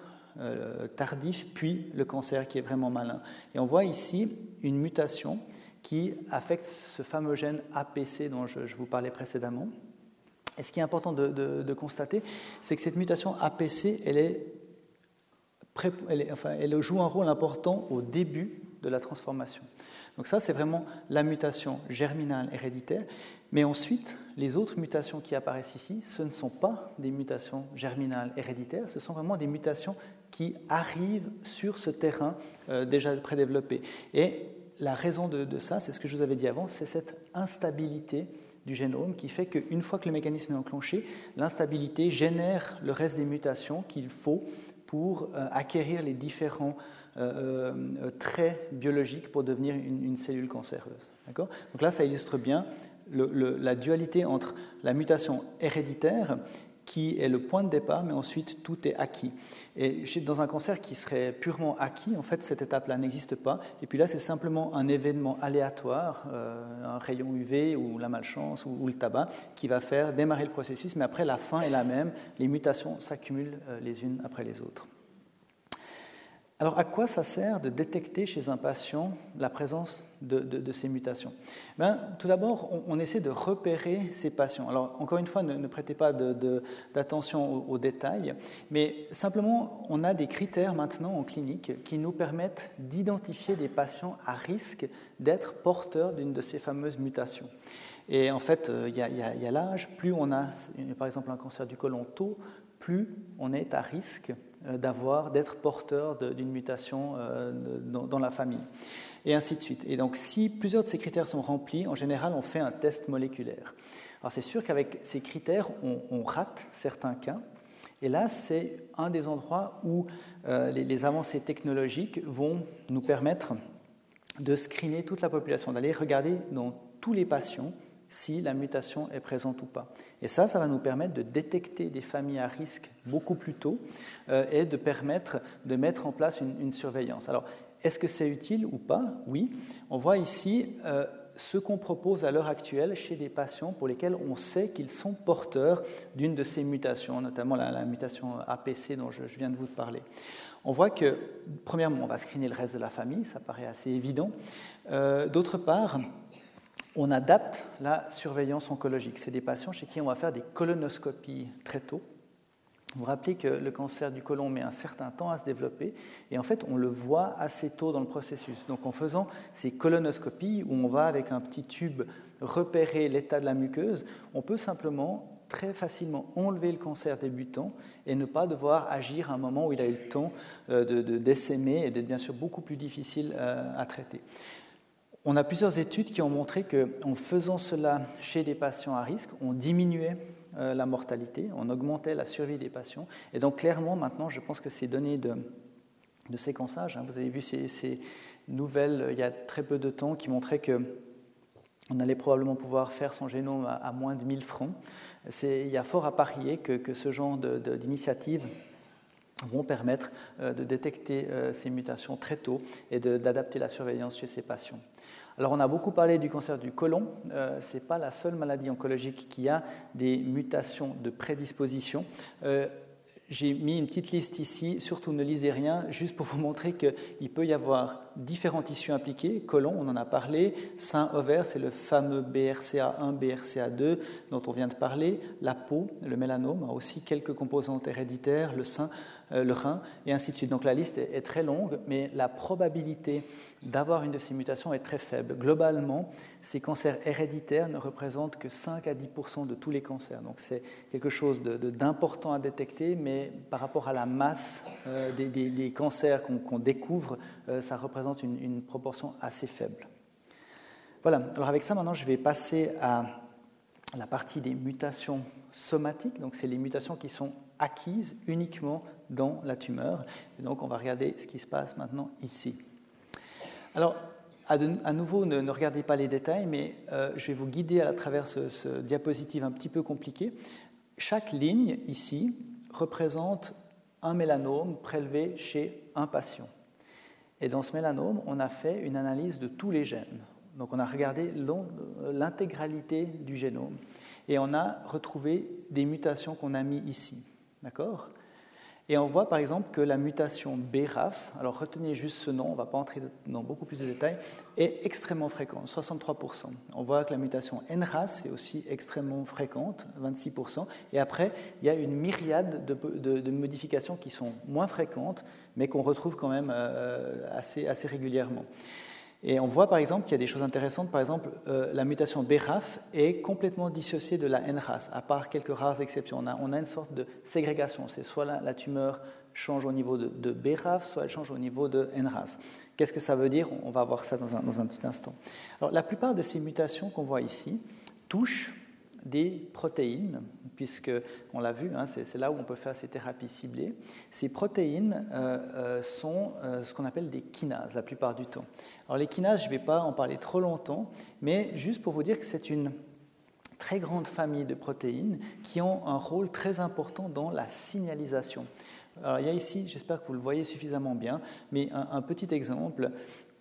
tardif, puis le cancer qui est vraiment malin. Et on voit ici une mutation qui affecte ce fameux gène APC dont je, vous parlais précédemment. Et ce qui est important de, constater, c'est que cette mutation APC, elle, joue un rôle important au début de la transformation. Donc ça, c'est vraiment la mutation germinale héréditaire. Mais ensuite, les autres mutations qui apparaissent ici, ce ne sont pas des mutations germinales héréditaires, ce sont vraiment des mutations qui arrivent sur ce terrain euh, déjà prédéveloppé. Et la raison de, ça, c'est ce que je vous avais dit avant, c'est cette instabilité du génome qui fait qu'une fois que le mécanisme est enclenché, l'instabilité génère le reste des mutations qu'il faut pour euh, acquérir les différents euh, euh, traits biologiques pour devenir une, cellule cancéreuse. Donc là, ça illustre bien la dualité entre la mutation héréditaire qui est le point de départ, mais ensuite tout est acquis. Et dans un cancer qui serait purement acquis, en fait, cette étape-là n'existe pas. Et puis là, c'est simplement un événement aléatoire, euh, un rayon UV ou la malchance ou, le tabac, qui va faire démarrer le processus. Mais après, la fin est la même. Les mutations s'accumulent euh, les unes après les autres. Alors, à quoi ça sert de détecter chez un patient la présence de, ces mutations ben, Tout d'abord, on, essaie de repérer ces patients. Alors, encore une fois, ne, prêtez pas d'attention aux, détails, mais simplement, on a des critères maintenant en clinique qui nous permettent d'identifier des patients à risque d'être porteurs d'une de ces fameuses mutations. Et en fait, euh, il y a, a l'âge, plus on a, par exemple, un cancer du côlon tôt, plus on est à risque d'avoir, d'être porteur d'une mutation euh, dans, la famille, et ainsi de suite. Et donc, si plusieurs de ces critères sont remplis, en général, on fait un test moléculaire. Alors, c'est sûr qu'avec ces critères, on, rate certains cas, et là, c'est un des endroits où euh, les, les, avancées technologiques vont nous permettre de screener toute la population, d'aller regarder dans tous les patients si la mutation est présente ou pas. Et ça, ça va nous permettre de détecter des familles à risque beaucoup plus tôt euh, et de permettre de mettre en place une, surveillance. Alors, est-ce que c'est utile ou pas? Oui. On voit ici euh, ce qu'on propose à l'heure actuelle chez des patients pour lesquels on sait qu'ils sont porteurs d'une de ces mutations, notamment la, mutation APC dont je, viens de vous parler. On voit que, premièrement, on va screener le reste de la famille, ça paraît assez évident. Euh, d'autre part, on adapte la surveillance oncologique. C'est des patients chez qui on va faire des colonoscopies très tôt. Vous vous rappelez que le cancer du côlon met un certain temps à se développer et en fait on le voit assez tôt dans le processus. Donc en faisant ces colonoscopies où on va avec un petit tube repérer l'état de la muqueuse, on peut simplement très facilement enlever le cancer débutant et ne pas devoir agir à un moment où il a eu le temps euh, de, d'essaimer et d'être bien sûr beaucoup plus difficile euh, à traiter. On a plusieurs études qui ont montré qu'en faisant cela chez des patients à risque, on diminuait euh, la mortalité, on augmentait la survie des patients. Et donc clairement, maintenant, je pense que ces données de, séquençage, hein, vous avez vu ces, nouvelles euh, il y a très peu de temps qui montraient que on allait probablement pouvoir faire son génome à, moins de 1000 francs. Il y a fort à parier que, ce genre d'initiatives vont permettre euh, de détecter ces mutations très tôt et d'adapter la surveillance chez ces patients. Alors on a beaucoup parlé du cancer du côlon. Euh, Ce n'est pas la seule maladie oncologique qui a des mutations de prédisposition. Euh, j'ai mis une petite liste ici, surtout ne lisez rien, juste pour vous montrer qu'il peut y avoir différents tissus impliqués. Côlon, on en a parlé. Sein, ovaire, c'est le fameux BRCA1, BRCA2 dont on vient de parler. La peau, le mélanome, a aussi quelques composantes héréditaires. Le sein, le rein, et ainsi de suite. Donc la liste est, très longue, mais la probabilité d'avoir une de ces mutations est très faible. Globalement, ces cancers héréditaires ne représentent que 5 à 10% de tous les cancers. Donc c'est quelque chose d'important à détecter, mais par rapport à la masse euh, des, cancers qu'on découvre, euh, ça représente une, proportion assez faible. Voilà, alors avec ça, maintenant, je vais passer à la partie des mutations somatiques. Donc, c'est les mutations qui sont acquises uniquement dans la tumeur. Donc, on va regarder ce qui se passe maintenant ici. Alors, à, nouveau, ne, regardez pas les détails, mais euh, je vais vous guider à travers ce, ce, diapositive un petit peu compliqué. Chaque ligne ici représente un mélanome prélevé chez un patient. Et dans ce mélanome, on a fait une analyse de tous les gènes. Donc on a regardé l'intégralité du génome et on a retrouvé des mutations qu'on a mis ici. D'accord? Et on voit par exemple que la mutation BRAF, alors retenez juste ce nom, on ne va pas entrer dans beaucoup plus de détails, est extrêmement fréquente, 63%. On voit que la mutation NRAS est aussi extrêmement fréquente, 26%. Et après, il y a une myriade de, modifications qui sont moins fréquentes, mais qu'on retrouve quand même euh, assez, assez régulièrement. Et on voit par exemple qu'il y a des choses intéressantes. Par exemple, euh, la mutation BRAF est complètement dissociée de la NRAS, à part quelques rares exceptions. On a, une sorte de ségrégation. C'est soit la, tumeur change au niveau de, BRAF, soit elle change au niveau de NRAS. Qu'est-ce que ça veut dire? On va voir ça dans un, dans un petit instant. Alors, la plupart de ces mutations qu'on voit ici touchent des protéines, puisque on l'a vu, hein, c'est là où on peut faire ces thérapies ciblées. Ces protéines euh, euh, sont euh, ce qu'on appelle des kinases la plupart du temps. Alors les kinases, je ne vais pas en parler trop longtemps, mais juste pour vous dire que c'est une très grande famille de protéines qui ont un rôle très important dans la signalisation. Alors il y a ici, j'espère que vous le voyez suffisamment bien, mais un, un petit exemple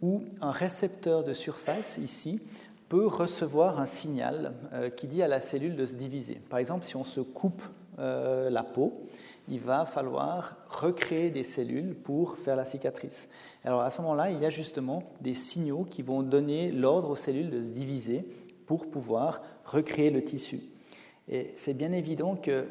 où un récepteur de surface ici peut recevoir un signal euh, qui dit à la cellule de se diviser. Par exemple, si on se coupe euh, la peau, il va falloir recréer des cellules pour faire la cicatrice. Alors à ce moment-là, il y a justement des signaux qui vont donner l'ordre aux cellules de se diviser pour pouvoir recréer le tissu. Et c'est bien évident que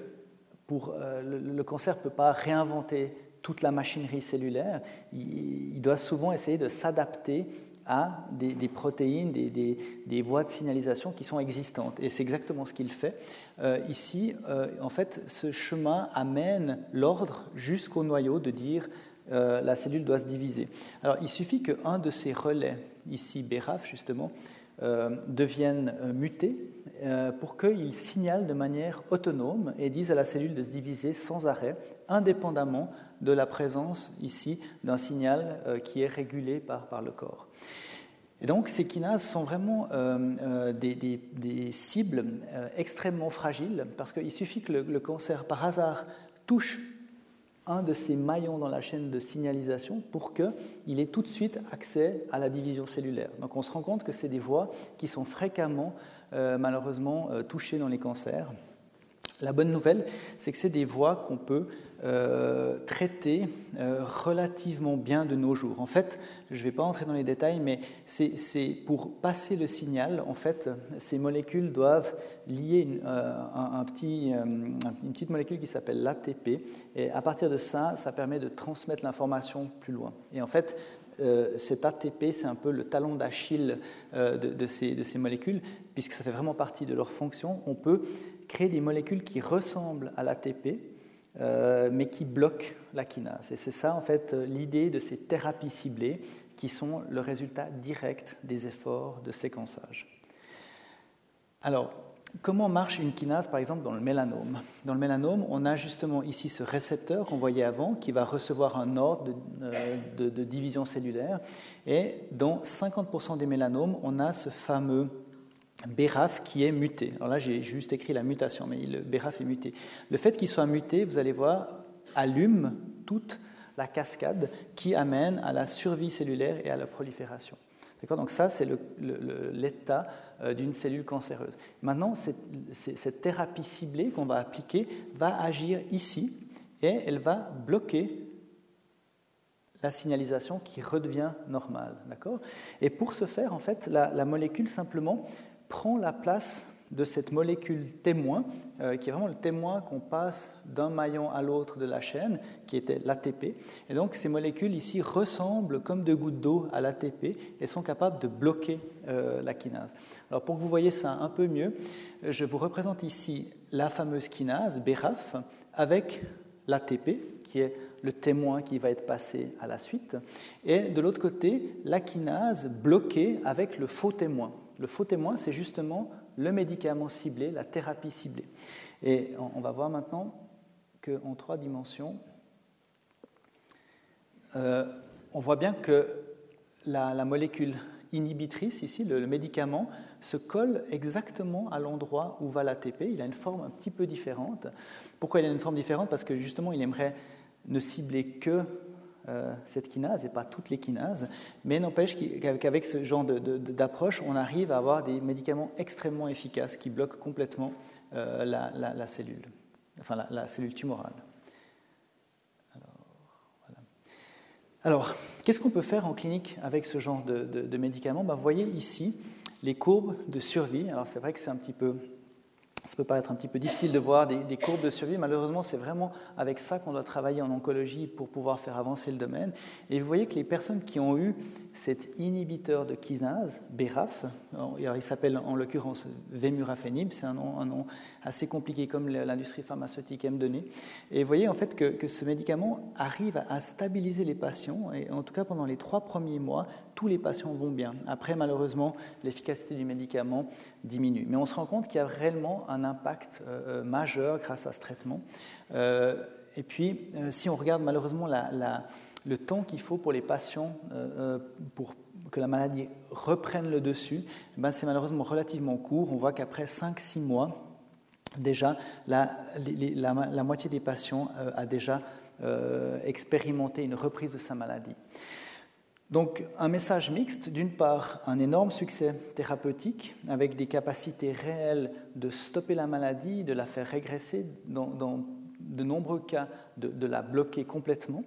pour, euh, le, cancer ne peut pas réinventer toute la machinerie cellulaire, il doit souvent essayer de s'adapter à des, protéines, des, voies de signalisation qui sont existantes. Et c'est exactement ce qu'il fait. Euh, ici, euh, en fait, ce chemin amène l'ordre jusqu'au noyau de dire euh, la cellule doit se diviser. Alors, il suffit qu'un de ces relais, ici BRAF justement, devienne muté pour qu'il signale de manière autonome et dise à la cellule de se diviser sans arrêt, indépendamment de la présence ici d'un signal qui est régulé par, par le corps. Et donc ces kinases sont vraiment euh, euh, des, cibles euh, extrêmement fragiles parce qu'il suffit que le, cancer par hasard touche un de ces maillons dans la chaîne de signalisation pour qu'il ait tout de suite accès à la division cellulaire. Donc on se rend compte que c'est des voies qui sont fréquemment malheureusement touchées dans les cancers. La bonne nouvelle, c'est que c'est des voies qu'on peut euh, traité euh, relativement bien de nos jours. En fait, je ne vais pas entrer dans les détails, mais c'est pour passer le signal, en fait, ces molécules doivent lier une, euh, un, petit, petite molécule qui s'appelle l'ATP, et à partir de ça, ça permet de transmettre l'information plus loin. Et en fait, cet ATP, c'est un peu le talon d'Achille de, ces, molécules, puisque ça fait vraiment partie de leur fonction. On peut créer des molécules qui ressemblent à l'ATP, euh, mais qui bloquent la kinase. Et c'est ça, en fait, l'idée de ces thérapies ciblées qui sont le résultat direct des efforts de séquençage. Alors, comment marche une kinase, par exemple, dans le mélanome? Dans le mélanome, on a justement ici ce récepteur qu'on voyait avant qui va recevoir un ordre euh, de, de division cellulaire. Et dans 50% des mélanomes, on a ce fameux BRAF qui est muté. Alors là, j'ai juste écrit la mutation, mais le BRAF est muté. Le fait qu'il soit muté, vous allez voir, allume toute la cascade qui amène à la survie cellulaire et à la prolifération. Donc ça, c'est l'état euh, d'une cellule cancéreuse. Maintenant, cette thérapie ciblée qu'on va appliquer va agir ici et elle va bloquer la signalisation qui redevient normale. D'accord? Et pour ce faire, en fait, la molécule simplement prend la place de cette molécule témoin, euh, qui est vraiment le témoin qu'on passe d'un maillon à l'autre de la chaîne, qui était l'ATP. Et donc ces molécules ici ressemblent comme deux gouttes d'eau à l'ATP et sont capables de bloquer euh, la kinase. Alors pour que vous voyez ça un peu mieux, je vous représente ici la fameuse kinase, BRAF, avec l'ATP, qui est le témoin qui va être passé à la suite, et de l'autre côté, la kinase bloquée avec le faux témoin. Le faux témoin, c'est justement le médicament ciblé, la thérapie ciblée. Et on va voir maintenant qu'en trois dimensions, euh, on voit bien que la, molécule inhibitrice, ici, le, médicament, se colle exactement à l'endroit où va l'ATP. Il a une forme un petit peu différente. Pourquoi il a une forme différente? Parce que justement, il aimerait ne cibler que euh, cette kinase et pas toutes les kinases, mais n'empêche qu'avec ce genre d'approche, on arrive à avoir des médicaments extrêmement efficaces qui bloquent complètement euh, la, cellule, enfin la, cellule tumorale. Alors, qu'est-ce qu'on peut faire en clinique avec ce genre de, médicaments? Ben, Vous voyez ici les courbes de survie. Alors, c'est vrai que c'est un petit peu ça peut paraître un petit peu difficile de voir des, courbes de survie. Malheureusement, c'est vraiment avec ça qu'on doit travailler en oncologie pour pouvoir faire avancer le domaine. Et vous voyez que les personnes qui ont eu cet inhibiteur de kinase, BRAF, il s'appelle en l'occurrence Vemurafenib, c'est un nom, assez compliqué comme l'industrie pharmaceutique aime donner. Et vous voyez en fait que, ce médicament arrive à stabiliser les patients, et en tout cas pendant les trois premiers mois, tous les patients vont bien. Après, malheureusement, l'efficacité du médicament diminue. Mais on se rend compte qu'il y a réellement un impact euh, euh, majeur grâce à ce traitement. Euh, et puis, si on regarde malheureusement le temps qu'il faut pour les patients pour que la maladie reprenne le dessus, eh ben c'est malheureusement relativement court. On voit qu'après 5-6 mois, déjà, la, la, moitié des patients a déjà expérimenté une reprise de sa maladie. Donc un message mixte, d'une part un énorme succès thérapeutique avec des capacités réelles de stopper la maladie, de la faire régresser, dans, de nombreux cas de, la bloquer complètement.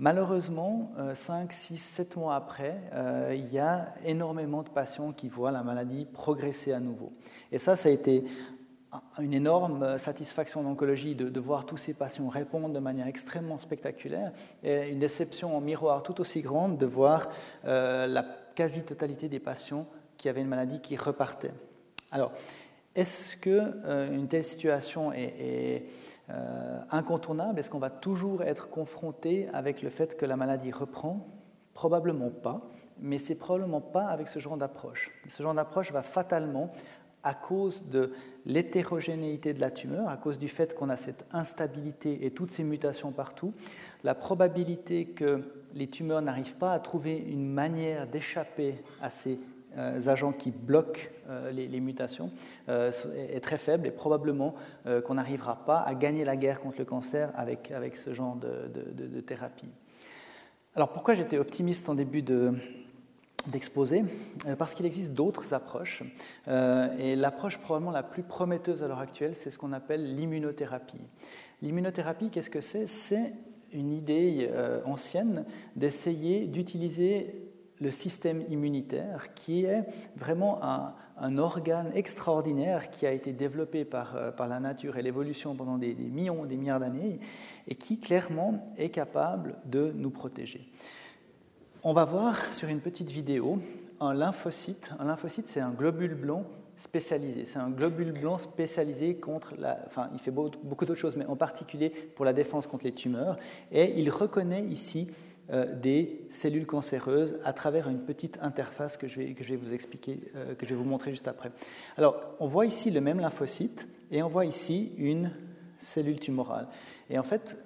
Malheureusement, 5, 6, 7 mois après, euh, il y a énormément de patients qui voient la maladie progresser à nouveau. Et ça, ça a été une énorme satisfaction d'oncologie de, de, voir tous ces patients répondre de manière extrêmement spectaculaire et une déception en miroir tout aussi grande de voir euh, la quasi-totalité des patients qui avaient une maladie qui repartait. Alors, est-ce qu'une euh, telle situation est, euh, incontournable? Est-ce qu'on va toujours être confronté avec le fait que la maladie reprend? Probablement pas, mais c'est probablement pas avec ce genre d'approche. Ce genre d'approche va fatalement à cause de l'hétérogénéité de la tumeur, à cause du fait qu'on a cette instabilité et toutes ces mutations partout, la probabilité que les tumeurs n'arrivent pas à trouver une manière d'échapper à ces euh, agents qui bloquent euh, les, mutations euh, est très faible et probablement qu'on n'arrivera pas à gagner la guerre contre le cancer avec, avec ce genre de thérapie. Alors pourquoi j'étais optimiste en début de, d'exposer, euh, parce qu'il existe d'autres approches. Euh, et l'approche probablement la plus prometteuse à l'heure actuelle, c'est ce qu'on appelle l'immunothérapie. L'immunothérapie, qu'est-ce que c'est? C'est une idée euh, ancienne d'essayer d'utiliser le système immunitaire, qui est vraiment un, organe extraordinaire qui a été développé par, par la nature et l'évolution pendant des, des millions, des milliards d'années, et qui clairement est capable de nous protéger. On va voir sur une petite vidéo un lymphocyte. Un lymphocyte, c'est un globule blanc spécialisé. C'est un globule blanc spécialisé contre la. Enfin, il fait beaucoup d'autres choses, mais en particulier pour la défense contre les tumeurs. Et il reconnaît ici euh, des cellules cancéreuses à travers une petite interface que je vais, vous expliquer, euh, que je vais vous montrer juste après. Alors, on voit ici le même lymphocyte et on voit ici une cellule tumorale. Et en fait,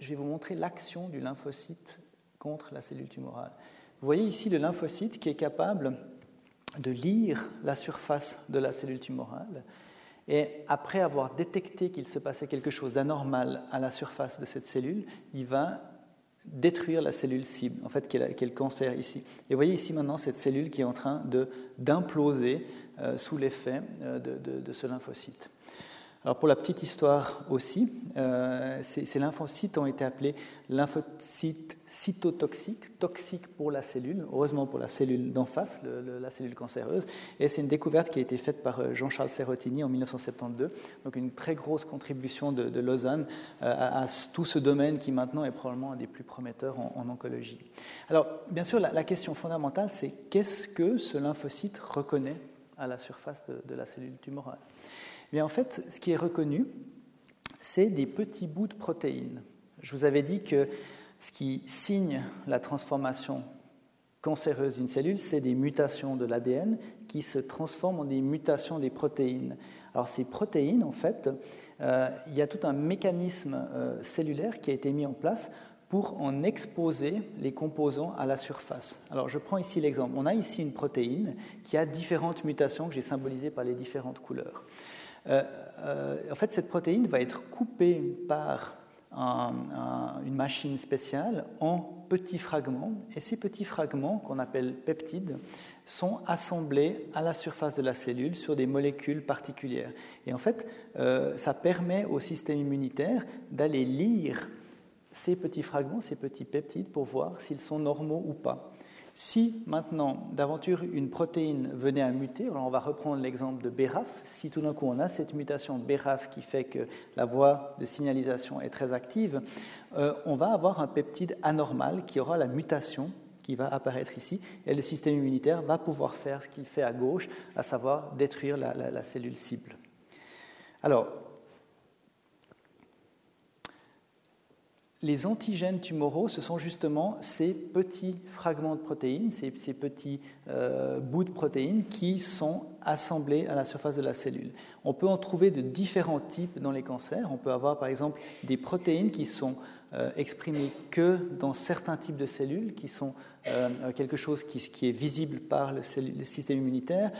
je vais vous montrer l'action du lymphocyte contre la cellule tumorale. Vous voyez ici le lymphocyte qui est capable de lire la surface de la cellule tumorale et après avoir détecté qu'il se passait quelque chose d'anormal à la surface de cette cellule, il va détruire la cellule cible, en fait, qui est, le cancer ici. Et vous voyez ici maintenant cette cellule qui est en train d'imploser euh, sous l'effet euh, de, ce lymphocyte. Alors pour la petite histoire aussi, euh, ces, lymphocytes ont été appelés lymphocytes cytotoxiques, toxiques pour la cellule, heureusement pour la cellule d'en face, la cellule cancéreuse. Et c'est une découverte qui a été faite par euh, Jean-Charles Serrotini en 1972, donc une très grosse contribution de, Lausanne euh, à, tout ce domaine qui maintenant est probablement un des plus prometteurs en, oncologie. Alors bien sûr, la, question fondamentale, c'est qu'est-ce que ce lymphocyte reconnaît à la surface de la cellule tumorale? Mais en fait, ce qui est reconnu, c'est des petits bouts de protéines. Je vous avais dit que ce qui signe la transformation cancéreuses d'une cellule, c'est des mutations de l'ADN qui se transforment en des mutations des protéines. Alors ces protéines, en fait, euh, il y a tout un mécanisme euh, cellulaire qui a été mis en place pour en exposer les composants à la surface. Alors je prends ici l'exemple. On a ici une protéine qui a différentes mutations que j'ai symbolisées par les différentes couleurs. Euh, en fait, cette protéine va être coupée par une machine spéciale en petits fragments. Et ces petits fragments, qu'on appelle peptides, sont assemblés à la surface de la cellule sur des molécules particulières. Et en fait, euh, ça permet au système immunitaire d'aller lire ces petits fragments, ces petits peptides, pour voir s'ils sont normaux ou pas. Si maintenant, d'aventure, une protéine venait à muter, alors on va reprendre l'exemple de BRAF, si tout d'un coup on a cette mutation BRAF qui fait que la voie de signalisation est très active, euh, on va avoir un peptide anormal qui aura la mutation qui va apparaître ici, et le système immunitaire va pouvoir faire ce qu'il fait à gauche, à savoir détruire la, la cellule cible. Alors, Les antigènes tumoraux, ce sont justement ces petits fragments de protéines, ces, petits euh, bouts de protéines qui sont assemblés à la surface de la cellule. On peut en trouver de différents types dans les cancers. On peut avoir par exemple des protéines qui sont euh, exprimées que dans certains types de cellules, qui sont euh, quelque chose qui, est visible par le, système immunitaire,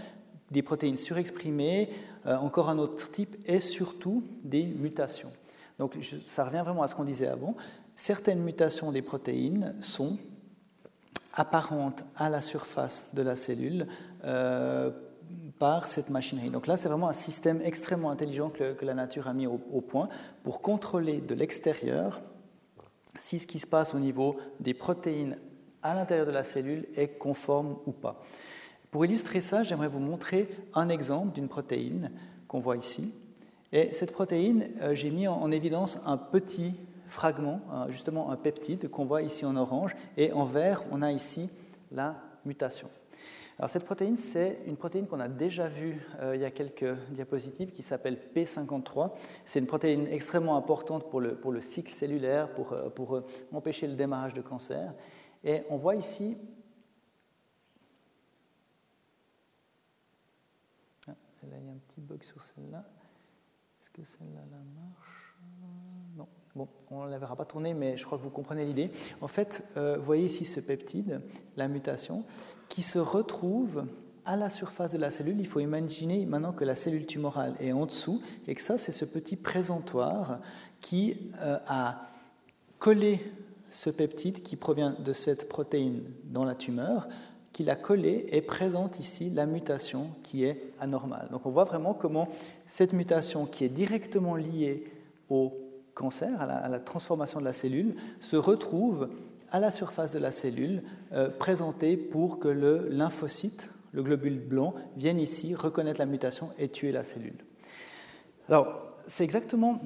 des protéines surexprimées, encore un autre type, et surtout des mutations. Donc ça revient vraiment à ce qu'on disait avant. Certaines mutations des protéines sont apparentes à la surface de la cellule euh, par cette machinerie. Donc là, c'est vraiment un système extrêmement intelligent que, la nature a mis au, point pour contrôler de l'extérieur si ce qui se passe au niveau des protéines à l'intérieur de la cellule est conforme ou pas. Pour illustrer ça, j'aimerais vous montrer un exemple d'une protéine qu'on voit ici. Et cette protéine, euh, j'ai mis en évidence un petit fragment, justement un peptide qu'on voit ici en orange, et en vert, on a ici la mutation. Alors cette protéine, c'est une protéine qu'on a déjà vue euh, il y a quelques diapositives qui s'appelle P53. C'est une protéine extrêmement importante pour le, cycle cellulaire, pour, euh, empêcher le démarrage de cancer. Et on voit ici ah, là il y a un petit bug sur celle-là celle-là marche Non. Bon, on ne la verra pas tourner, mais je crois que vous comprenez l'idée. En fait, euh, voyez ici ce peptide, la mutation, qui se retrouve à la surface de la cellule. Il faut imaginer maintenant que la cellule tumorale est en dessous et que ça, c'est ce petit présentoir qui euh, a collé ce peptide qui provient de cette protéine dans la tumeur qu'il a collé et présente ici la mutation qui est anormale. Donc on voit vraiment comment cette mutation qui est directement liée au cancer, à la, transformation de la cellule, se retrouve à la surface de la cellule, euh, présentée pour que le lymphocyte, le globule blanc, vienne ici reconnaître la mutation et tuer la cellule. Alors, c'est exactement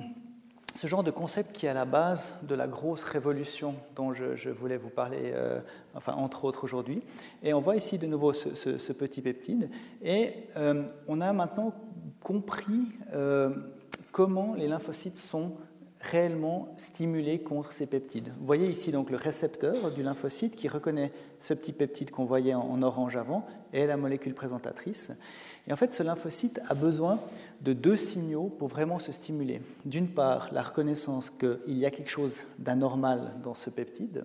ce genre de concept qui est à la base de la grosse révolution dont je, voulais vous parler, euh, enfin entre autres aujourd'hui. Et on voit ici de nouveau ce, petit peptide. Et euh, on a maintenant compris euh, comment les lymphocytes sont réellement stimulés contre ces peptides. Vous voyez ici donc le récepteur du lymphocyte qui reconnaît ce petit peptide qu'on voyait en orange avant et la molécule présentatrice. Et en fait, ce lymphocyte a besoin de deux signaux pour vraiment se stimuler. D'une part, la reconnaissance qu'il y a quelque chose d'anormal dans ce peptide,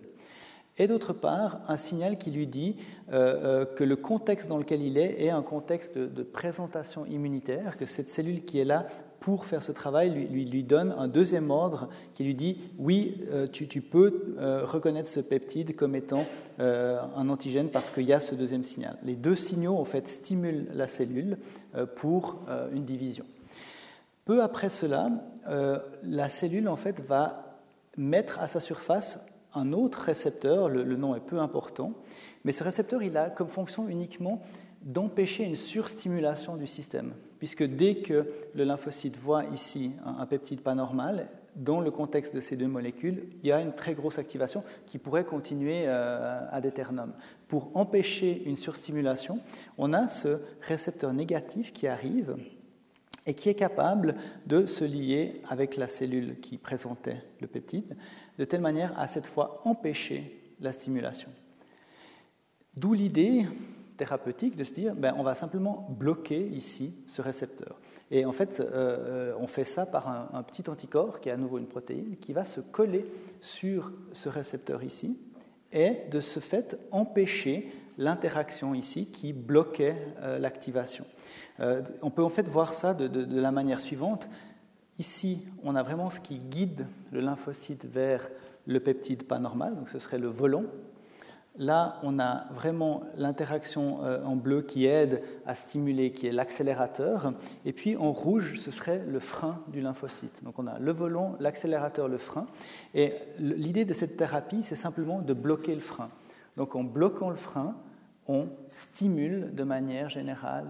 et d'autre part, un signal qui lui dit euh, euh, que le contexte dans lequel il est est un contexte de, présentation immunitaire, que cette cellule qui est là pour faire ce travail lui, donne un deuxième ordre qui lui dit oui, euh, tu, tu, peux reconnaître ce peptide comme étant un antigène parce qu'il y a ce deuxième signal. Les deux signaux, en fait, stimulent la cellule pour une division. Peu après cela, la cellule, en fait, va mettre à sa surface un autre récepteur, le, nom est peu important, mais ce récepteur, il a comme fonction uniquement d'empêcher une surstimulation du système, puisque dès que le lymphocyte voit ici un, peptide pas normal, dans le contexte de ces deux molécules, il y a une très grosse activation qui pourrait continuer euh, à déternum. Pour empêcher une surstimulation, on a ce récepteur négatif qui arrive et qui est capable de se lier avec la cellule qui présentait le peptide, de telle manière à cette fois empêcher la stimulation. D'où l'idée thérapeutique de se dire, ben, on va simplement bloquer ici ce récepteur. Et en fait, euh, on fait ça par un, petit anticorps, qui est à nouveau une protéine, qui va se coller sur ce récepteur ici, et de ce fait empêcher l'interaction ici qui bloquait euh, l'activation. Euh, on peut en fait voir ça de, de, la manière suivante. Ici, on a vraiment ce qui guide le lymphocyte vers le peptide pas normal, donc ce serait le volant, Là, on a vraiment l'interaction euh, en bleu qui aide à stimuler, qui est l'accélérateur. Et puis en rouge, ce serait le frein du lymphocyte. Donc on a le volant, l'accélérateur, le frein. Et l'idée de cette thérapie, c'est simplement de bloquer le frein. Donc en bloquant le frein, on stimule de manière générale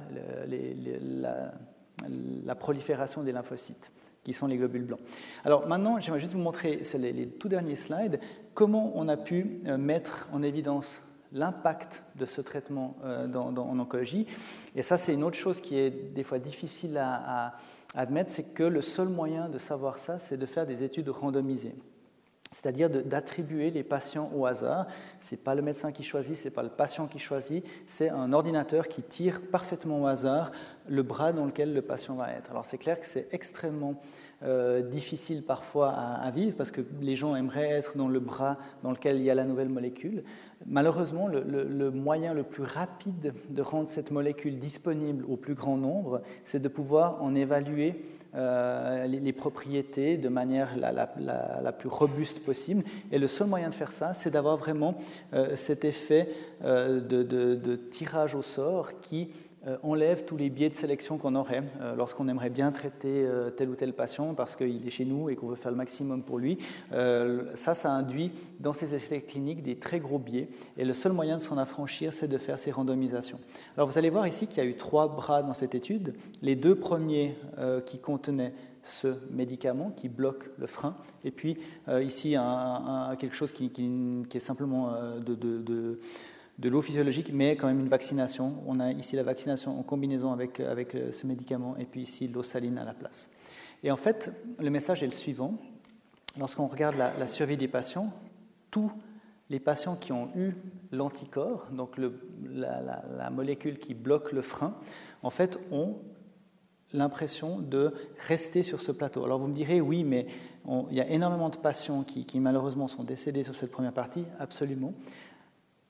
la prolifération des lymphocytes qui sont les globules blancs. Alors maintenant, j'aimerais juste vous montrer, c'est les, tout derniers slides, comment on a pu euh, mettre en évidence l'impact de ce traitement euh, dans, en oncologie. Et ça, c'est une autre chose qui est des fois difficile à, à admettre, c'est que le seul moyen de savoir ça, c'est de faire des études randomisées c'est-à-dire d'attribuer les patients au hasard. Ce n'est pas le médecin qui choisit, ce n'est pas le patient qui choisit, c'est un ordinateur qui tire parfaitement au hasard le bras dans lequel le patient va être. Alors c'est clair que c'est extrêmement euh, difficile parfois à, vivre parce que les gens aimeraient être dans le bras dans lequel il y a la nouvelle molécule. Malheureusement, le, moyen le plus rapide de rendre cette molécule disponible au plus grand nombre, c'est de pouvoir en évaluer euh, les, propriétés de manière la, plus robuste possible. Et le seul moyen de faire ça, c'est d'avoir vraiment euh, cet effet de, de, tirage au sort qui euh, enlève tous les biais de sélection qu'on aurait euh, lorsqu'on aimerait bien traiter euh, tel ou tel patient parce qu'il est chez nous et qu'on veut faire le maximum pour lui. ça, ça induit dans ces effets cliniques des très gros biais. Et le seul moyen de s'en affranchir, c'est de faire ces randomisations. Alors vous allez voir ici qu'il y a eu trois bras dans cette étude. Les deux premiers qui contenaient ce médicament qui bloque le frein. Et puis ici, quelque chose qui, est simplement de l'eau physiologique, mais quand même une vaccination. On a ici la vaccination en combinaison avec, avec euh, ce médicament et puis ici l'eau saline à la place. Et en fait, le message est le suivant. Lorsqu'on regarde la, survie des patients, tous les patients qui ont eu l'anticorps, donc la, molécule qui bloque le frein, en fait, ont l'impression de rester sur ce plateau. Alors vous me direz, oui, mais il y a énormément de patients qui, malheureusement sont décédés sur cette première partie, absolument.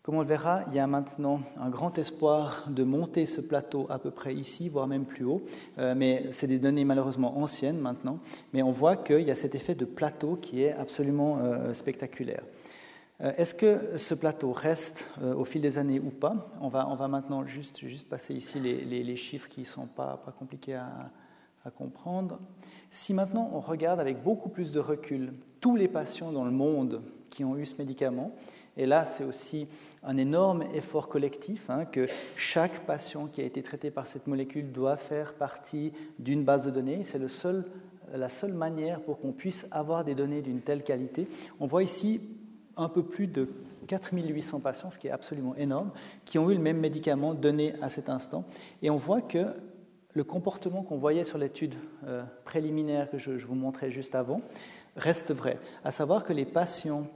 Comme on le verra, il y a maintenant un grand espoir de monter ce plateau à peu près ici, voire même plus haut. Euh, mais c'est des données malheureusement anciennes maintenant. Mais on voit qu'il y a cet effet de plateau qui est absolument euh, spectaculaire. Euh, est-ce que ce plateau reste au fil des années ou pas? On va, maintenant juste, passer ici les, chiffres qui ne sont pas, compliqués à comprendre. Si maintenant on regarde avec beaucoup plus de recul tous les patients dans le monde ont eu ce médicament, et là, c'est aussi un énorme effort collectif, hein, que chaque patient qui a été traité par cette molécule doit faire partie d'une base de données. C'est le seul, la seule manière pour qu'on puisse avoir des données d'une telle qualité. On voit ici un peu plus de 4800 patients, ce qui est absolument énorme, qui ont eu le même médicament donné à cet instant. Et on voit que le comportement qu'on voyait sur l'étude euh, préliminaire que je, je vous montrais juste avant reste vrai, à savoir que les patients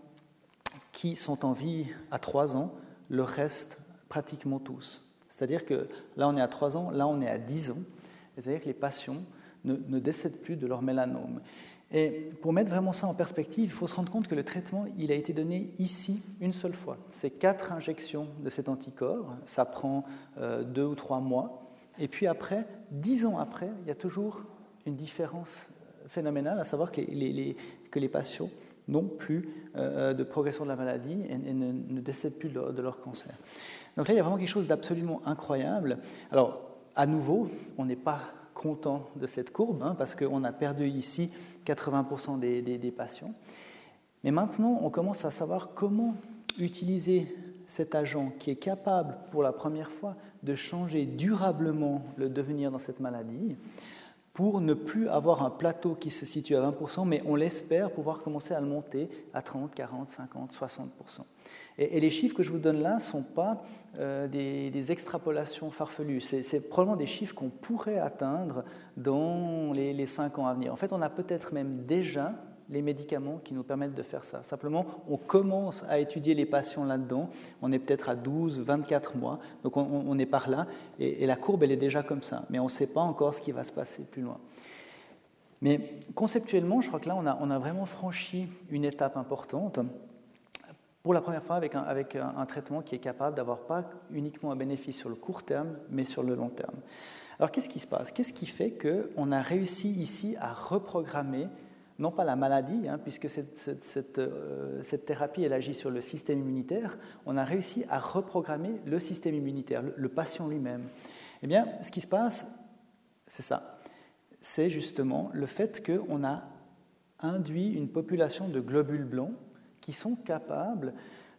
qui sont en vie à 3 ans, le reste pratiquement tous. C'est-à-dire que là on est à 3 ans, là on est à 10 ans, c'est-à-dire que les patients ne, décèdent plus de leur mélanome. Et pour mettre vraiment ça en perspective, il faut se rendre compte que le traitement, il a été donné ici une seule fois. C'est quatre injections de cet anticorps, ça prend euh, deux ou trois mois. Et puis après, dix ans après, il y a toujours une différence phénoménale, à savoir que les patients non plus euh, de progression de la maladie et, ne, décèdent plus de leur, cancer. Donc là, il y a vraiment quelque chose d'absolument incroyable. Alors, à nouveau, on n'est pas content de cette courbe, hein, parce qu'on a perdu ici 80% des, des, patients. Mais maintenant, on commence à savoir comment utiliser cet agent qui est capable, pour la première fois, de changer durablement le devenir dans cette maladie pour ne plus avoir un plateau qui se situe à 20%, mais on l'espère pouvoir commencer à le monter à 30, 40, 50, 60%. Et, les chiffres que je vous donne là ne sont pas euh, des, extrapolations farfelues, c'est probablement des chiffres qu'on pourrait atteindre dans les, les 5 ans à venir. En fait, on a peut-être même déjà les médicaments qui nous permettent de faire ça. Simplement, on commence à étudier les patients là-dedans. On est peut-être à 12, 24 mois. Donc on, est par là. Et, la courbe, elle est déjà comme ça. Mais on ne sait pas encore ce qui va se passer plus loin. Mais conceptuellement, je crois que là, on a, vraiment franchi une étape importante pour la première fois avec un, avec un, traitement qui est capable d'avoir pas uniquement un bénéfice sur le court terme, mais sur le long terme. Alors qu'est-ce qui se passe? Qu'est-ce qui fait qu'on a réussi ici à reprogrammer, non pas la maladie, hein, puisque euh, cette, thérapie elle agit sur le système immunitaire, on a réussi à reprogrammer le système immunitaire, le, le patient lui-même. Eh bien, ce qui se passe, c'est ça. C'est justement le fait qu'on a induit une population de globules blancs qui sont capables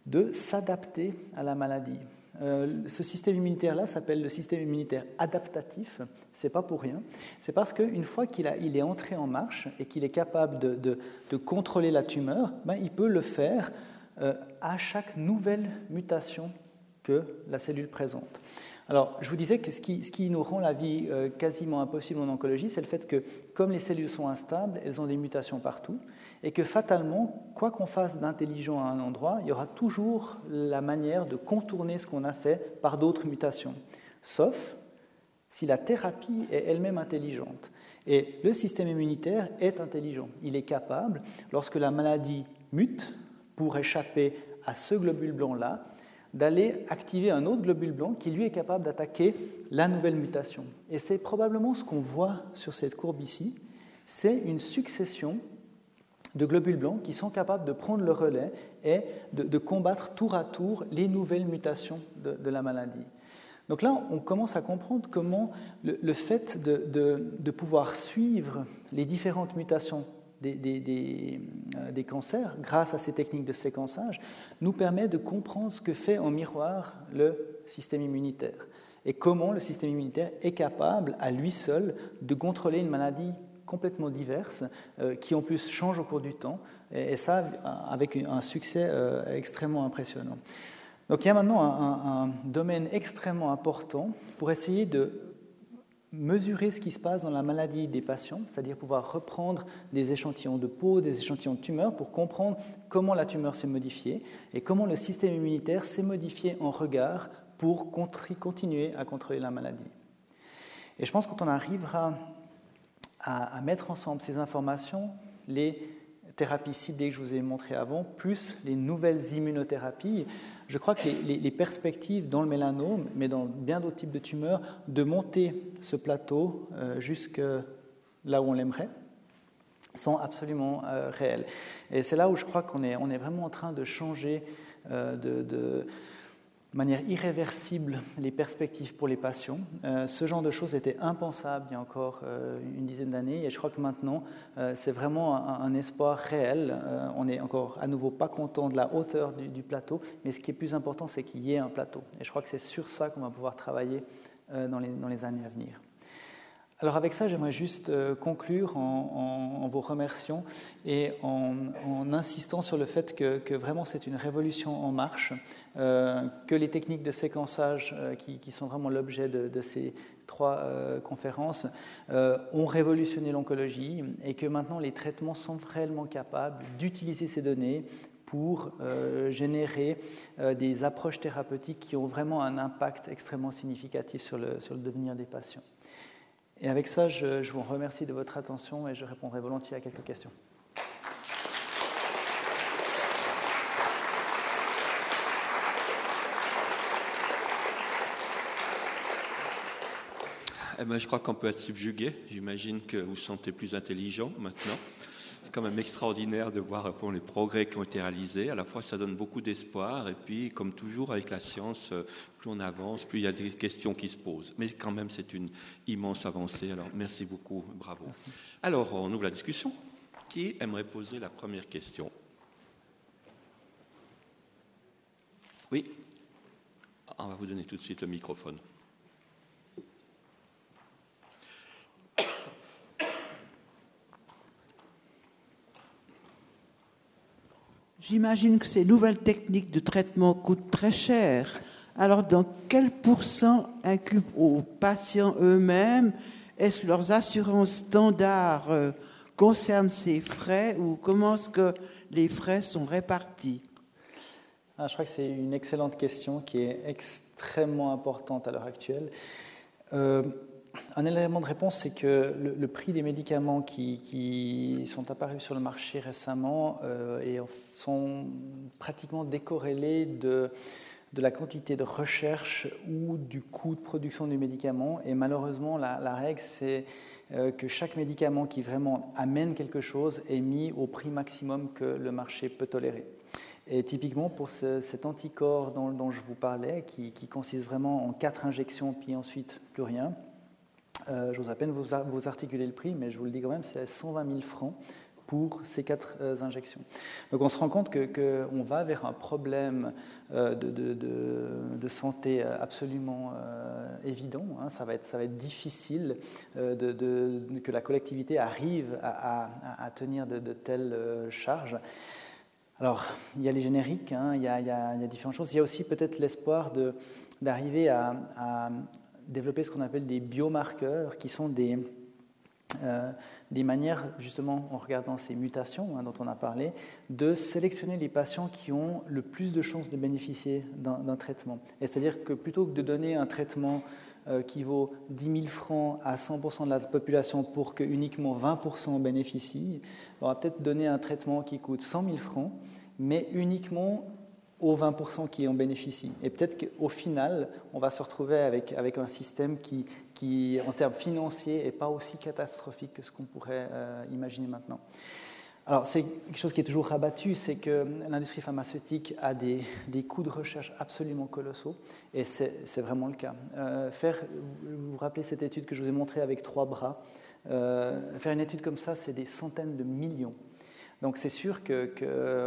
de s'adapter à la maladie. Euh, ce système immunitaire-là s'appelle le système immunitaire adaptatif. C'est pas pour rien. C'est parce qu'une fois qu'il il est entré en marche et qu'il est capable de, de, contrôler la tumeur, ben, il peut le faire euh, à chaque nouvelle mutation que la cellule présente. Alors, je vous disais que ce qui, nous rend la vie euh, quasiment impossible en oncologie, c'est le fait que, comme les cellules sont instables, elles ont des mutations partout, et que fatalement, quoi qu'on fasse d'intelligent à un endroit, il y aura toujours la manière de contourner ce qu'on a fait par d'autres mutations, sauf si la thérapie est elle-même intelligente. Et le système immunitaire est intelligent. Il est capable, lorsque la maladie mute, pour échapper à ce globule blanc-là, d'aller activer un autre globule blanc qui lui est capable d'attaquer la nouvelle mutation. Et c'est probablement ce qu'on voit sur cette courbe ici, c'est une succession de globules blancs qui sont capables de prendre le relais et de, combattre tour à tour les nouvelles mutations de, la maladie. Donc là, on commence à comprendre comment le, fait de, pouvoir suivre les différentes mutations des, euh, des, cancers, grâce à ces techniques de séquençage, nous permet de comprendre ce que fait en miroir le système immunitaire et comment le système immunitaire est capable, à lui seul, de contrôler une maladie complètement diverses, euh, qui en plus changent au cours du temps, et, ça avec un succès euh, extrêmement impressionnant. Donc il y a maintenant un, domaine extrêmement important pour essayer de mesurer ce qui se passe dans la maladie des patients, c'est-à-dire pouvoir reprendre des échantillons de peau, des échantillons de tumeurs pour comprendre comment la tumeur s'est modifiée et comment le système immunitaire s'est modifié en regard pour continuer à contrôler la maladie. Et je pense que quand on arrivera à, mettre ensemble ces informations, les thérapies ciblées que je vous ai montrées avant, plus les nouvelles immunothérapies, je crois que les, perspectives dans le mélanome, mais dans bien d'autres types de tumeurs, de monter ce plateau euh, jusque là où on l'aimerait, sont absolument euh, réelles. Et c'est là où je crois qu'on est, on est vraiment en train de changer euh, de manière irréversible les perspectives pour les patients. Euh, ce genre de choses était impensable il y a encore euh, une dizaine d'années et je crois que maintenant euh, c'est vraiment un, espoir réel. on n'est encore à nouveau pas content de la hauteur du, plateau, mais ce qui est plus important c'est qu'il y ait un plateau. Et je crois que c'est sur ça qu'on va pouvoir travailler dans les années à venir. Alors avec ça, j'aimerais juste euh, conclure en, vous remerciant et en, insistant sur le fait que, vraiment c'est une révolution en marche, euh, que les techniques de séquençage euh, qui, sont vraiment l'objet de, ces trois conférences ont révolutionné l'oncologie et que maintenant les traitements sont réellement capables d'utiliser ces données pour générer des approches thérapeutiques qui ont vraiment un impact extrêmement significatif sur le, sur le devenir des patients. Et avec ça, je, vous remercie de votre attention et je répondrai volontiers à quelques questions. Eh ben, je crois qu'on peut être subjugué. J'imagine que vous vous sentez plus intelligent maintenant quand même extraordinaire de voir les progrès qui ont été réalisés. À la fois, ça donne beaucoup d'espoir, et puis, comme toujours avec la science, euh, plus on avance, plus il y a des questions qui se posent. Mais quand même, c'est une immense avancée. Alors, merci beaucoup, bravo. Alors, on ouvre la discussion. Qui aimerait poser la première question? Oui On va vous donner tout de suite le microphone. J'imagine que ces nouvelles techniques de traitement coûtent très cher. Alors, dans quel pourcent incube aux patients eux-mêmes? Est-ce que leurs assurances standards euh, concerne ces frais ou comment est-ce que les frais sont répartis? Ah, Je crois que c'est une excellente question qui est extrêmement importante à l'heure actuelle. Euh, un élément de réponse, c'est que le, prix des médicaments qui, sont apparus sur le marché récemment euh, et sont pratiquement décorrélés de, de, la quantité de recherche ou du coût de production du médicament. Et malheureusement, la, règle, c'est euh, que chaque médicament qui vraiment amène quelque chose est mis au prix maximum que le marché peut tolérer. Et typiquement pour cet anticorps dont, je vous parlais, qui, qui consiste vraiment en quatre injections puis ensuite plus rien, euh, J'ose à peine vous, vous, articuler le prix, mais je vous le dis quand même, c'est 120 000 francs ces quatre euh, injections. Donc on se rend compte qu'on va vers un problème euh, de, de, de, santé absolument évident. Hein. Ça, va être, ça va être difficile que la collectivité arrive à, à, tenir de, telles charges. Alors, il y a les génériques, hein, il, y a, il, y a, différentes choses. Il y a aussi peut-être l'espoir d'arriver à, développer ce qu'on appelle des biomarqueurs, qui sont des, euh, des manières, justement, en regardant ces mutations hein, dont on a parlé, de sélectionner les patients qui ont le plus de chances de bénéficier d'un traitement. C'est-à-dire que plutôt que de donner un traitement euh, qui vaut 10 000 francs à 100% de la population pour que uniquement 20% bénéficient, on va peut-être donner un traitement qui coûte 100 000 francs, mais uniquement aux 20% qui en bénéficient. Et peut-être qu'au final, on va se retrouver avec, avec un système qui, qui, en termes financiers, n'est pas aussi catastrophique que ce qu'on pourrait euh, imaginer maintenant. Alors, c'est quelque chose qui est toujours rabattu, c'est que l'industrie pharmaceutique a des, des, coûts de recherche absolument colossaux, et c'est vraiment le cas. Euh, faire, vous vous rappelez cette étude que je vous ai montrée avec trois bras, euh, faire une étude comme ça, c'est des centaines de millions. Donc c'est sûr que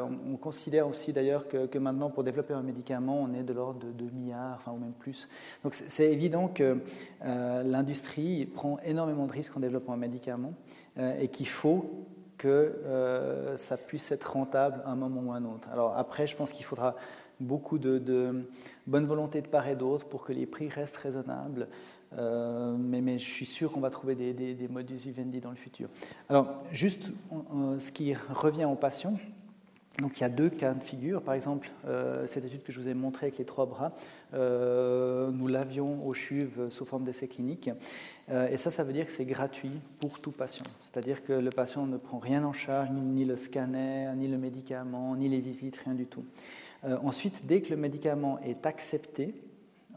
on considère aussi d'ailleurs que, maintenant pour développer un médicament, on est de l'ordre de 2 milliards, enfin ou même plus. Donc c'est évident que euh, l'industrie prend énormément de risques en développant un médicament euh, et qu'il faut que euh, ça puisse être rentable à un moment ou à un autre. Alors après, je pense qu'il faudra beaucoup de, bonne volonté de part et d'autre pour que les prix restent raisonnables. Euh, mais, je suis sûr qu'on va trouver des, modus vivendi dans le futur. Alors, juste ce qui revient aux patients. Donc, il y a deux cas de figure. Par exemple, euh, cette étude que je vous ai montrée avec les trois bras, euh, nous l'avions au CHUV sous forme d'essai clinique. et ça, ça veut dire que c'est gratuit pour tout patient. C'est-à-dire que le patient ne prend rien en charge, ni, le scanner, ni le médicament, ni les visites, rien du tout. ensuite, dès que le médicament est accepté,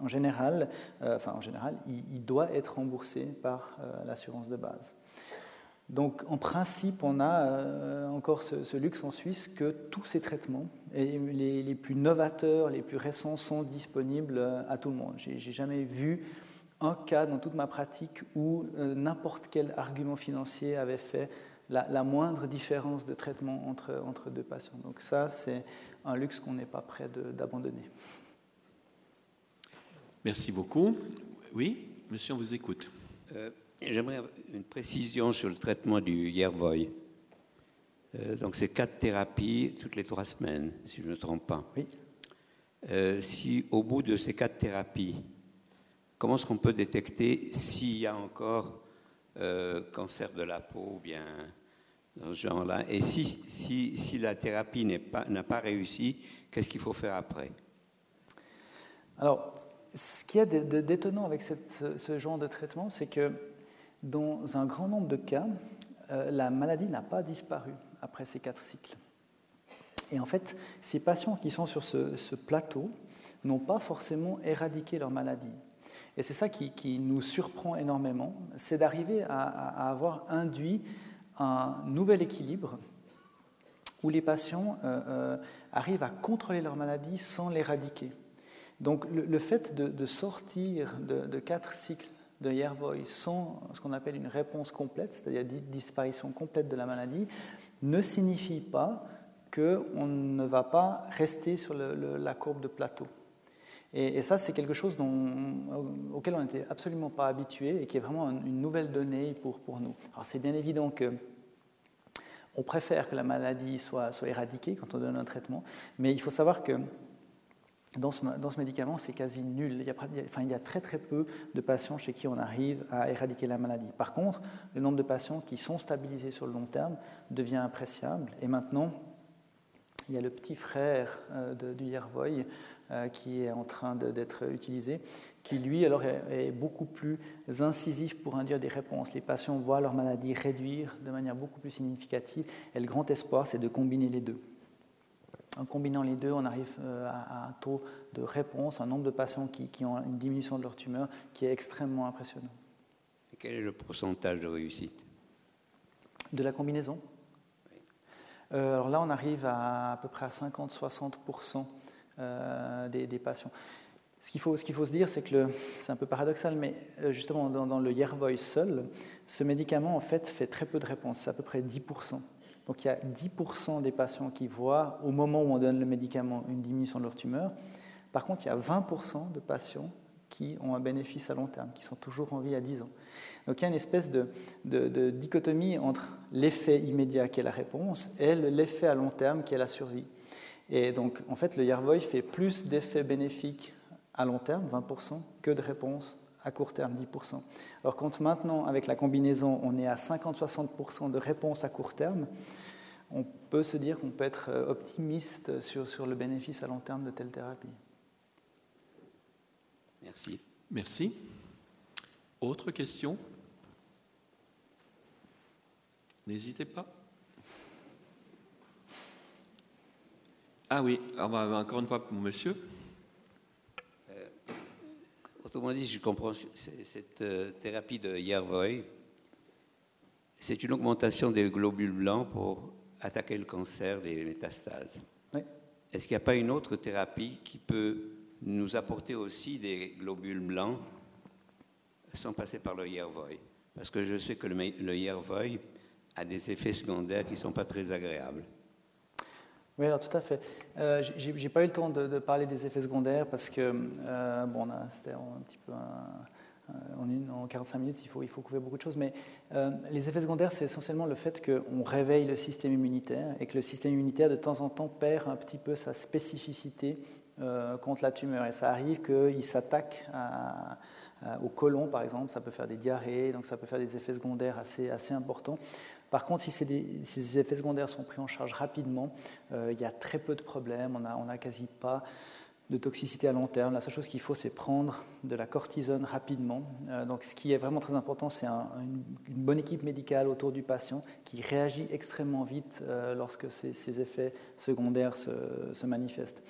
en général, euh, enfin en général, il, doit être remboursé par euh, l'assurance de base. Donc en principe, on a euh, encore ce, luxe en Suisse que tous ces traitements, les, plus novateurs, les plus récents, sont disponibles à tout le monde. J'ai jamais vu un cas dans toute ma pratique où n'importe quel argument financier avait fait la, la, moindre différence de traitement entre, entre deux patients. Donc ça, c'est un luxe qu'on n'est pas prêt d'abandonner. Merci beaucoup. Oui, monsieur, on vous écoute. Euh, j'aimerais une précision sur le traitement du Yervoy. Euh, donc, c'est quatre thérapies toutes les trois semaines, si je ne me trompe pas. Oui. Euh, si au bout de ces quatre thérapies, comment est-ce qu'on peut détecter s'il y a encore cancer de la peau ou bien dans ce genre-là? Et si, si, si la thérapie n'a pas, pas réussi, qu'est-ce qu'il faut faire après? Alors, ce qu'il y a d'étonnant avec ce genre de traitement, c'est que dans un grand nombre de cas, euh, la maladie n'a pas disparu après ces quatre cycles. Et en fait, ces patients qui sont sur ce, plateau n'ont pas forcément éradiqué leur maladie. Et c'est ça qui, nous surprend énormément, c'est d'arriver à, avoir induit un nouvel équilibre où les patients euh, euh, arrivent à contrôler leur maladie sans l'éradiquer. Donc le, fait de, sortir de, quatre cycles de Yervoy sans ce qu'on appelle une réponse complète, c'est-à-dire disparition complète de la maladie, ne signifie pas qu'on ne va pas rester sur la courbe de plateau. Et, ça, c'est quelque chose auquel on n'était absolument pas habitué et qui est vraiment une nouvelle donnée pour, nous. Alors c'est bien évident que on préfère que la maladie soit éradiquée quand on donne un traitement, mais il faut savoir que dans ce, médicament, c'est quasi nul. Il y, a, il y, a, très très peu de patients chez qui on arrive à éradiquer la maladie. Par contre, le nombre de patients qui sont stabilisés sur le long terme devient appréciable. Et maintenant, il y a le petit frère euh, de, du Yervoy euh, qui est en train d'être utilisé, qui lui alors est, beaucoup plus incisif pour induire des réponses. Les patients voient leur maladie réduire de manière beaucoup plus significative. Et le grand espoir, c'est de combiner les deux. En combinant les deux, on arrive euh, à un taux de réponse, un nombre de patients qui, ont une diminution de leur tumeur qui est extrêmement impressionnant. Et quel est le pourcentage de réussite? De la combinaison? Euh, Alors là, on arrive à à peu près à 50-60% euh, des, des, patients. Ce qu'il faut, faut se dire, c'est que c'est un peu paradoxal, mais justement dans, dans le Yervoy seul, ce médicament en fait fait très peu de réponses, c'est à peu près 10%. Donc il y a 10% des patients qui voient, au moment où on donne le médicament, une diminution de leur tumeur. Par contre, il y a 20% de patients qui ont un bénéfice à long terme, qui sont toujours en vie à 10 ans. Donc il y a une espèce de, dichotomie entre l'effet immédiat qui est la réponse et l'effet à long terme qui est la survie. Et donc en fait, le Yervoy fait plus d'effets bénéfiques à long terme, 20%, que de réponses à court terme, 10%. Alors quand maintenant, avec la combinaison, on est à 50-60% de réponses à court terme, on peut se dire qu'on peut être euh, optimiste sur, sur le bénéfice à long terme de telle thérapie. Merci. Merci. Autre question? N'hésitez pas. Ah oui, encore une fois, monsieur. Autrement dit, je comprends, cette euh, thérapie de Yervoy, c'est une augmentation des globules blancs pour attaquer le cancer des métastases. Oui. Est-ce qu'il n'y a pas une autre thérapie qui peut nous apporter aussi des globules blancs sans passer par le Yervoy? Parce que je sais que le, le Yervoy a des effets secondaires qui ne sont pas très agréables. Oui, alors tout à fait. Euh, j'ai, pas eu le temps de, parler des effets secondaires parce que euh, bon, c'était un petit peu en, une, en 45 minutes, il faut, couvrir beaucoup de choses. Mais euh, les effets secondaires, c'est essentiellement le fait qu'on réveille le système immunitaire et que le système immunitaire, de temps en temps, perd un petit peu sa spécificité euh, contre la tumeur. Et ça arrive qu'il s'attaque au côlon, par exemple. Ça peut faire des diarrhées, donc ça peut faire des effets secondaires assez importants. Par contre, si, ces effets secondaires sont pris en charge rapidement, euh, il y a très peu de problèmes, on n'a a quasi pas de toxicité à long terme. La seule chose qu'il faut, c'est prendre de la cortisone rapidement. Euh, donc, ce qui est vraiment très important, c'est un, une, bonne équipe médicale autour du patient qui réagit extrêmement vite euh, lorsque ces, effets secondaires se, manifestent.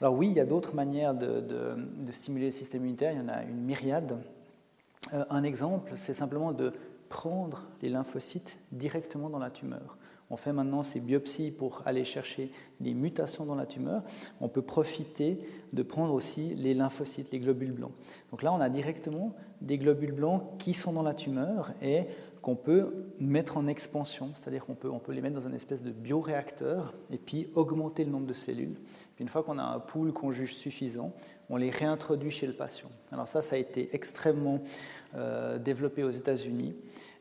Alors oui, il y a d'autres manières de, stimuler le système immunitaire. Il y en a une myriade. Un exemple, c'est simplement de prendre les lymphocytes directement dans la tumeur. On fait maintenant ces biopsies pour aller chercher les mutations dans la tumeur. On peut profiter de prendre aussi les lymphocytes, les globules blancs. Donc là, on a directement des globules blancs qui sont dans la tumeur et qu'on peut mettre en expansion, c'est-à-dire qu'on peut, on peut les mettre dans une espèce de bioréacteur et puis augmenter le nombre de cellules. Puis une fois qu'on a un pool qu'on juge suffisant, on les réintroduit chez le patient. Alors ça, ça a été extrêmement euh, développé aux États-Unis.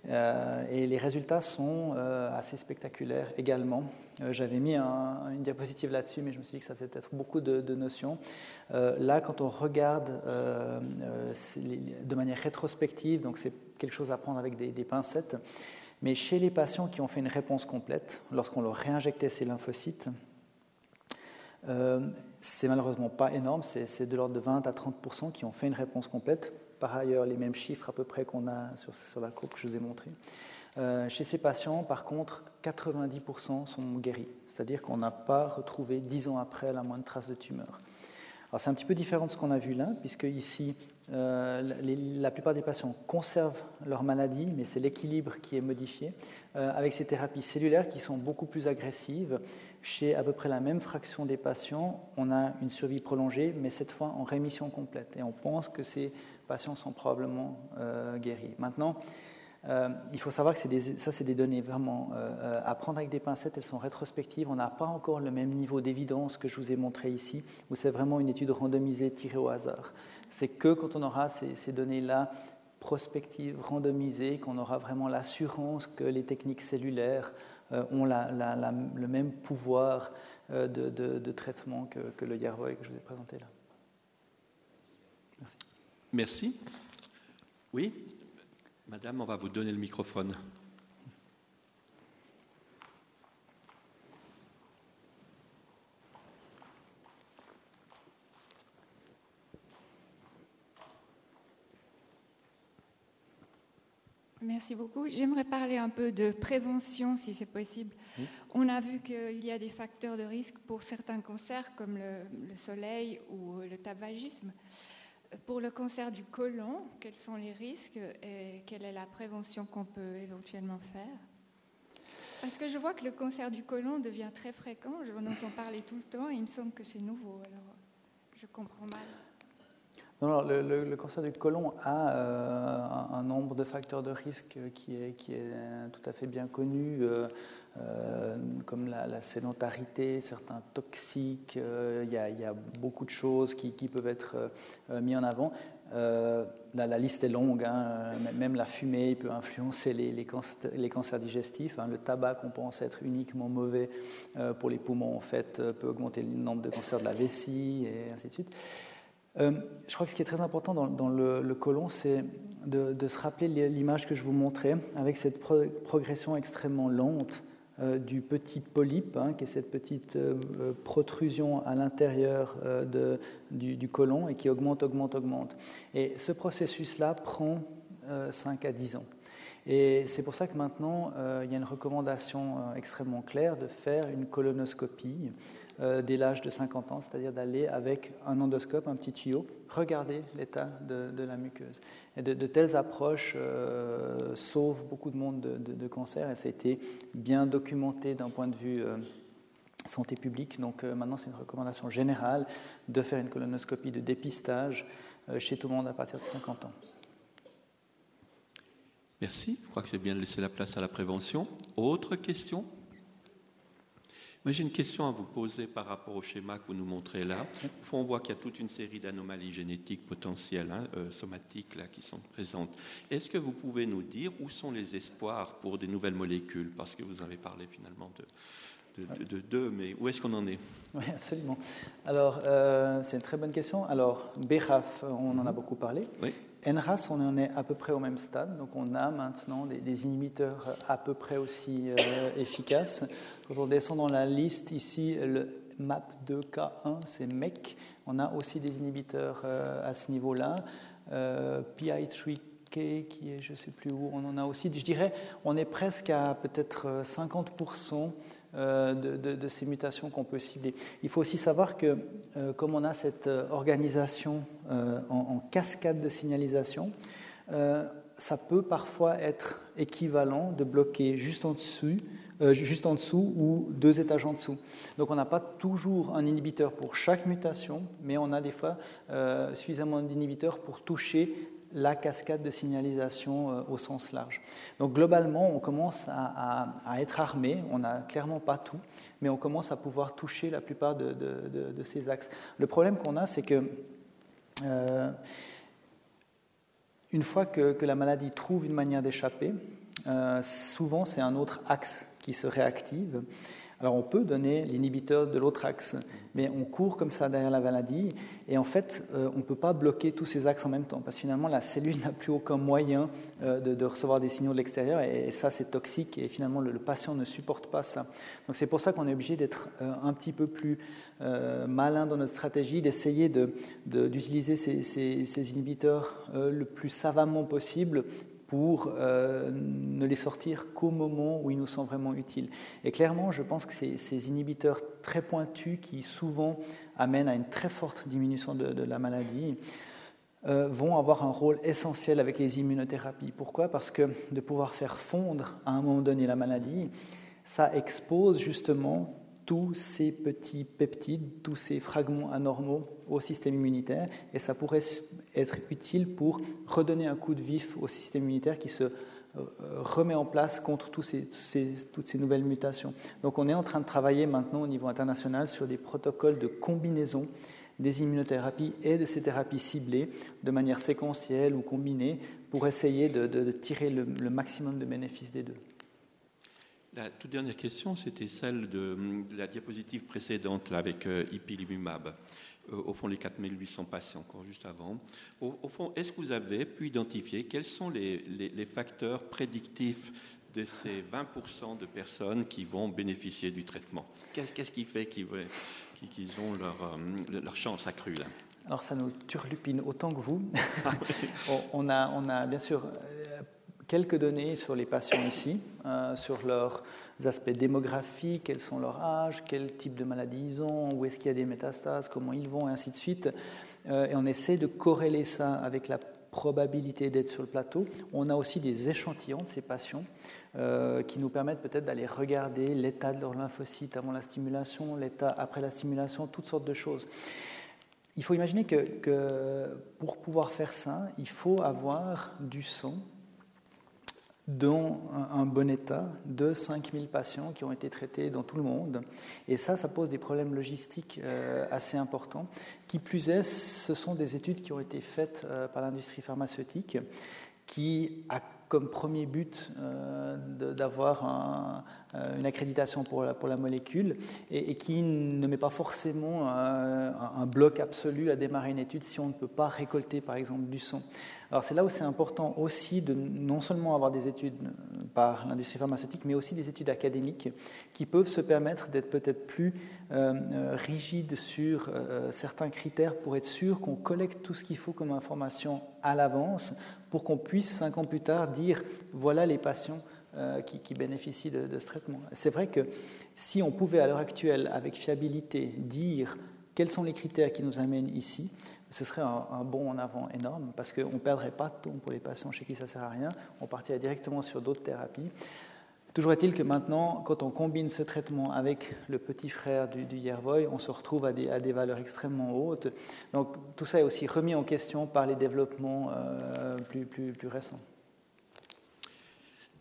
Euh, et les résultats sont euh, assez spectaculaires également. Euh, J'avais mis un, une diapositive là-dessus, mais je me suis dit que ça faisait peut-être beaucoup de, notions. Là, quand on regarde de manière rétrospective, donc c'est quelque chose à prendre avec des, des, pincettes, mais chez les patients qui ont fait une réponse complète, lorsqu'on leur réinjectait ces lymphocytes, c'est malheureusement pas énorme, c'est de l'ordre de 20 à 30% qui ont fait une réponse complète par ailleurs les mêmes chiffres à peu près qu'on a sur, la courbe que je vous ai montrée. Euh, chez ces patients, par contre, 90% sont guéris, c'est-à-dire qu'on n'a pas retrouvé 10 ans après la moindre trace de tumeur. Alors c'est un petit peu différent de ce qu'on a vu là, puisque ici, euh, la plupart des patients conservent leur maladie, mais c'est l'équilibre qui est modifié, euh, avec ces thérapies cellulaires qui sont beaucoup plus agressives. Chez à peu près la même fraction des patients, on a une survie prolongée, mais cette fois en rémission complète. Et on pense que c'est patients sont probablement euh, guéris. Maintenant, euh, il faut savoir que ça, c'est des données vraiment euh, à prendre avec des pincettes, elles sont rétrospectives. On n'a pas encore le même niveau d'évidence que je vous ai montré ici, où c'est vraiment une étude randomisée tirée au hasard. C'est que quand on aura ces, données-là prospectives, randomisées, qu'on aura vraiment l'assurance que les techniques cellulaires ont le même pouvoir de, traitement que, que le Yervoy que je vous ai présenté là. Merci. Oui Madame, on va vous donner le microphone. Merci beaucoup. J'aimerais parler un peu de prévention, si c'est possible. On a vu qu'il y a des facteurs de risque pour certains cancers, comme le, soleil ou le tabagisme. Pour le cancer du côlon, quels sont les risques et quelle est la prévention qu'on peut éventuellement faire? Parce que je vois que le cancer du côlon devient très fréquent, j'en entends parler tout le temps et il me semble que c'est nouveau, alors je comprends mal. Le, cancer du côlon a euh, un, nombre de facteurs de risque qui est, qui est tout à fait bien connu, euh, euh, comme la, sédentarité, certains toxiques. Il y, a, beaucoup de choses qui, peuvent être mises en avant. La, liste est longue, hein. même la fumée peut influencer les, cancers, digestifs. Hein. Le tabac qu'on pense être uniquement mauvais pour les poumons, en fait, peut augmenter le nombre de cancers de la vessie et ainsi de suite. Euh, je crois que ce qui est très important dans, le, côlon, c'est de, se rappeler l'image que je vous montrais, avec cette progression extrêmement lente euh, du petit polype, hein, qui est cette petite euh, protrusion à l'intérieur du, du, côlon et qui augmente, augmente, augmente. Et ce processus-là prend 5 à 10 ans. Et c'est pour ça que maintenant, il y a une recommandation extrêmement claire de faire une colonoscopie euh, dès l'âge de 50 ans, c'est-à-dire d'aller avec un endoscope, un petit tuyau, regarder l'état de, la muqueuse. De, telles approches euh, sauvent beaucoup de monde de, cancer et ça a été bien documenté d'un point de vue euh, santé publique. Donc maintenant, c'est une recommandation générale de faire une colonoscopie de dépistage chez tout le monde à partir de 50 ans. Merci. Je crois que c'est bien de laisser la place à la prévention. Autre question? J'ai une question à vous poser par rapport au schéma que vous nous montrez là. On voit qu'il y a toute une série d'anomalies génétiques potentielles, hein, euh, somatiques, là, qui sont présentes. Est-ce que vous pouvez nous dire où sont les espoirs pour des nouvelles molécules? Parce que vous avez parlé finalement de, deux, mais où est-ce qu'on en est? Oui, absolument. Alors, euh, c'est une très bonne question. Alors, BRAF, on en a beaucoup parlé. Oui. NRAS, on en est à peu près au même stade, donc on a maintenant des, inhibiteurs à peu près aussi euh, efficaces. Quand on descend dans la liste ici, le MAP2K1, c'est MEC. On a aussi des inhibiteurs euh, à ce niveau-là. Euh, PI3K, qui est je ne sais plus où, on en a aussi. Je dirais, on est presque à peut-être 50% euh, de, ces mutations qu'on peut cibler. Il faut aussi savoir que comme on a cette organisation en, cascade de signalisation, ça peut parfois être équivalent de bloquer juste en dessous euh, juste en dessous ou deux étages en dessous. Donc on n'a pas toujours un inhibiteur pour chaque mutation, mais on a des fois euh, suffisamment d'inhibiteurs pour toucher la cascade de signalisation euh, au sens large. Donc globalement, on commence à, être armé, on n'a clairement pas tout, mais on commence à pouvoir toucher la plupart de, ces axes. Le problème qu'on a, c'est que une fois que, la maladie trouve une manière d'échapper, souvent c'est un autre axe qui se réactive. Alors on peut donner l'inhibiteur de l'autre axe, mais on court comme ça derrière la maladie, et en fait euh, on ne peut pas bloquer tous ces axes en même temps, parce que finalement la cellule n'a plus aucun moyen euh, de, recevoir des signaux de l'extérieur, et, ça c'est toxique, et finalement le, patient ne supporte pas ça. Donc c'est pour ça qu'on est obligé d'être euh, un petit peu plus malin dans notre stratégie, d'essayer d'utiliser ces, ces, inhibiteurs le plus savamment possible pour euh, ne les sortir qu'au moment où ils nous sont vraiment utiles. Et clairement, je pense que ces, inhibiteurs très pointus qui souvent amènent à une très forte diminution de, la maladie euh, vont avoir un rôle essentiel avec les immunothérapies. Pourquoi? Parce que de pouvoir faire fondre à un moment donné la maladie, ça expose justement tous ces petits peptides, tous ces fragments anormaux au système immunitaire, et ça pourrait être utile pour redonner un coup de vif au système immunitaire qui se euh, remet en place contre toutes ces nouvelles mutations. Donc on est en train de travailler maintenant au niveau international sur des protocoles de combinaison des immunothérapies et de ces thérapies ciblées de manière séquentielle ou combinée pour essayer de, tirer le maximum de bénéfices des deux. La toute dernière question, c'était celle de, la diapositive précédente avec euh, ipilimumab. Euh, au fond les 4800 passés encore juste avant. Au, fond, est-ce que vous avez pu identifier quels sont les, facteurs prédictifs de ces 20% de personnes qui vont bénéficier du traitement? Qu'est-ce qui fait qu'ils ont leur, leur chance accrue là? Alors ça nous turlupine autant que vous. on, a, on, a, bien sûr euh, quelques données sur les patients ici, euh, sur leurs aspects démographiques, quels sont leurs âges, quel type de maladie ils ont, où est-ce qu'il y a des métastases, comment ils vont, et ainsi de suite. Euh, et on essaie de corréler ça avec la probabilité d'être sur le plateau. On a aussi des échantillons de ces patients qui nous permettent peut-être d'aller regarder l'état de leurs lymphocytes avant la stimulation, l'état après la stimulation, toutes sortes de choses. Il faut imaginer que, pour pouvoir faire ça, il faut avoir du sang dans un bon état de 5000 patients qui ont été traités dans tout le monde. Et ça, ça pose des problèmes logistiques euh, assez importants. Qui plus est, ce sont des études qui ont été faites euh, par l'industrie pharmaceutique qui a comme premier but euh, d'avoir une accréditation pour la, pour la molécule et, qui ne met pas forcément un, un, bloc absolu à démarrer une étude si on ne peut pas récolter par exemple du sang. Alors c'est là où c'est important aussi de non seulement avoir des études par l'industrie pharmaceutique, mais aussi des études académiques qui peuvent se permettre d'être peut-être plus euh, euh, rigides sur euh, certains critères pour être sûr qu'on collecte tout ce qu'il faut comme information à l'avance pour qu'on puisse cinq ans plus tard dire voilà les patients qui, bénéficient de ce traitement. C'est vrai que si on pouvait à l'heure actuelle avec fiabilité dire quels sont les critères qui nous amènent ici, ce serait un, bond en avant énorme parce qu'on ne perdrait pas de temps pour les patients chez qui ça ne sert à rien, on partirait directement sur d'autres thérapies. Toujours est-il que maintenant, quand on combine ce traitement avec le petit frère du, du Yervoy, on se retrouve à des, valeurs extrêmement hautes. Donc tout ça est aussi remis en question par les développements euh, plus récents.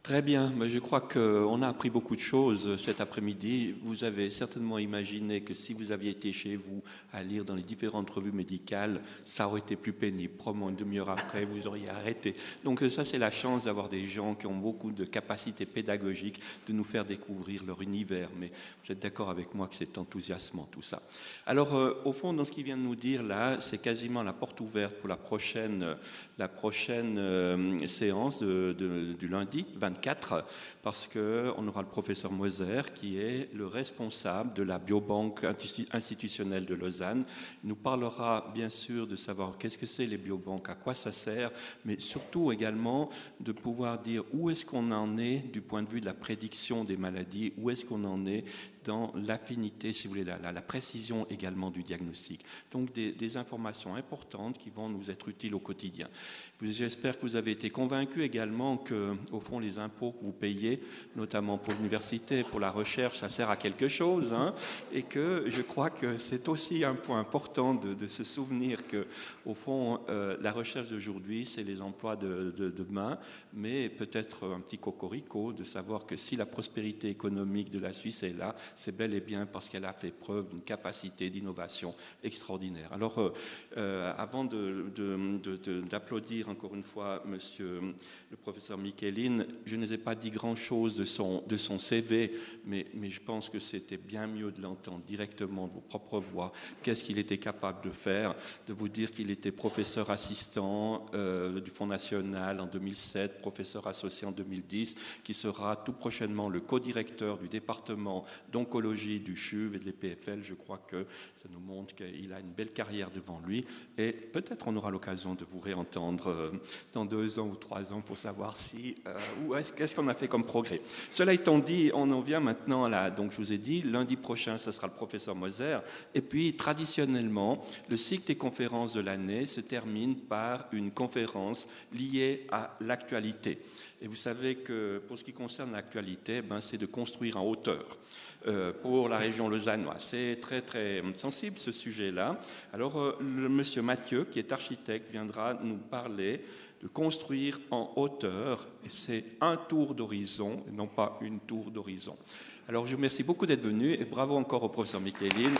Très bien, je crois qu'on a appris beaucoup de choses cet après-midi. Vous avez certainement imaginé que si vous aviez été chez vous à lire dans les différentes revues médicales, ça aurait été plus pénible. Probablement une demi-heure après, vous auriez arrêté. Donc ça, c'est la chance d'avoir des gens qui ont beaucoup de capacités pédagogiques de nous faire découvrir leur univers. Mais vous êtes d'accord avec moi que c'est enthousiasmant tout ça. Alors, euh, au fond, dans ce qu'il vient de nous dire là, c'est quasiment la porte ouverte pour la prochaine, la prochaine euh, séance du lundi 24, parce qu'on aura le professeur Moser qui est le responsable de la biobanque institutionnelle de Lausanne. Il nous parlera bien sûr de savoir qu'est-ce que c'est les biobanques, à quoi ça sert, mais surtout également de pouvoir dire où est-ce qu'on en est du point de vue de la prédiction des maladies, où est-ce qu'on en est dans l'affinité, si vous voulez, la, précision également du diagnostic. Donc des, informations importantes qui vont nous être utiles au quotidien. J'espère que vous avez été convaincus également que, au fond, les impôts que vous payez, notamment pour l'université, pour la recherche, ça sert à quelque chose, hein, et que je crois que c'est aussi un point important de, se souvenir que, au fond, euh, la recherche d'aujourd'hui, c'est les emplois de demain, mais peut-être un petit cocorico de savoir que si la prospérité économique de la Suisse est là, c'est bel et bien parce qu'elle a fait preuve d'une capacité d'innovation extraordinaire. Alors, euh, euh, avant d'applaudir encore une fois Monsieur le professeur Michelin, je ne vous ai pas dit grand-chose de son, CV, mais, mais je pense que c'était bien mieux de l'entendre directement de vos propres voix. Qu'est-ce qu'il était capable de faire? De vous dire qu'il était professeur assistant euh, du Fonds national en 2007, professeur associé en 2010, qui sera tout prochainement le co-directeur du département d'oncologie du CHUV et de l'EPFL. Je crois que ça nous montre qu'il a une belle carrière devant lui. Et peut-être on aura l'occasion de vous réentendre euh, dans deux ans ou trois ans pour savoir si, euh, qu'est-ce qu'on a fait comme progrès. Cela étant dit, on en vient maintenant à donc je vous ai dit, lundi prochain, ce sera le professeur Moser. Et puis, traditionnellement, le cycle des conférences de l'année se termine par une conférence liée à l'actualité. Et vous savez que pour ce qui concerne l'actualité, ben, c'est de construire en hauteur. Euh, pour la région lausannoise. C'est très très ce sujet-là. Alors euh, le monsieur Mathieu, qui est architecte, viendra nous parler de construire en hauteur, et c'est un tour d'horizon, et non pas une tour d'horizon. Alors je vous remercie beaucoup d'être venu, et bravo encore au professeur Michelin.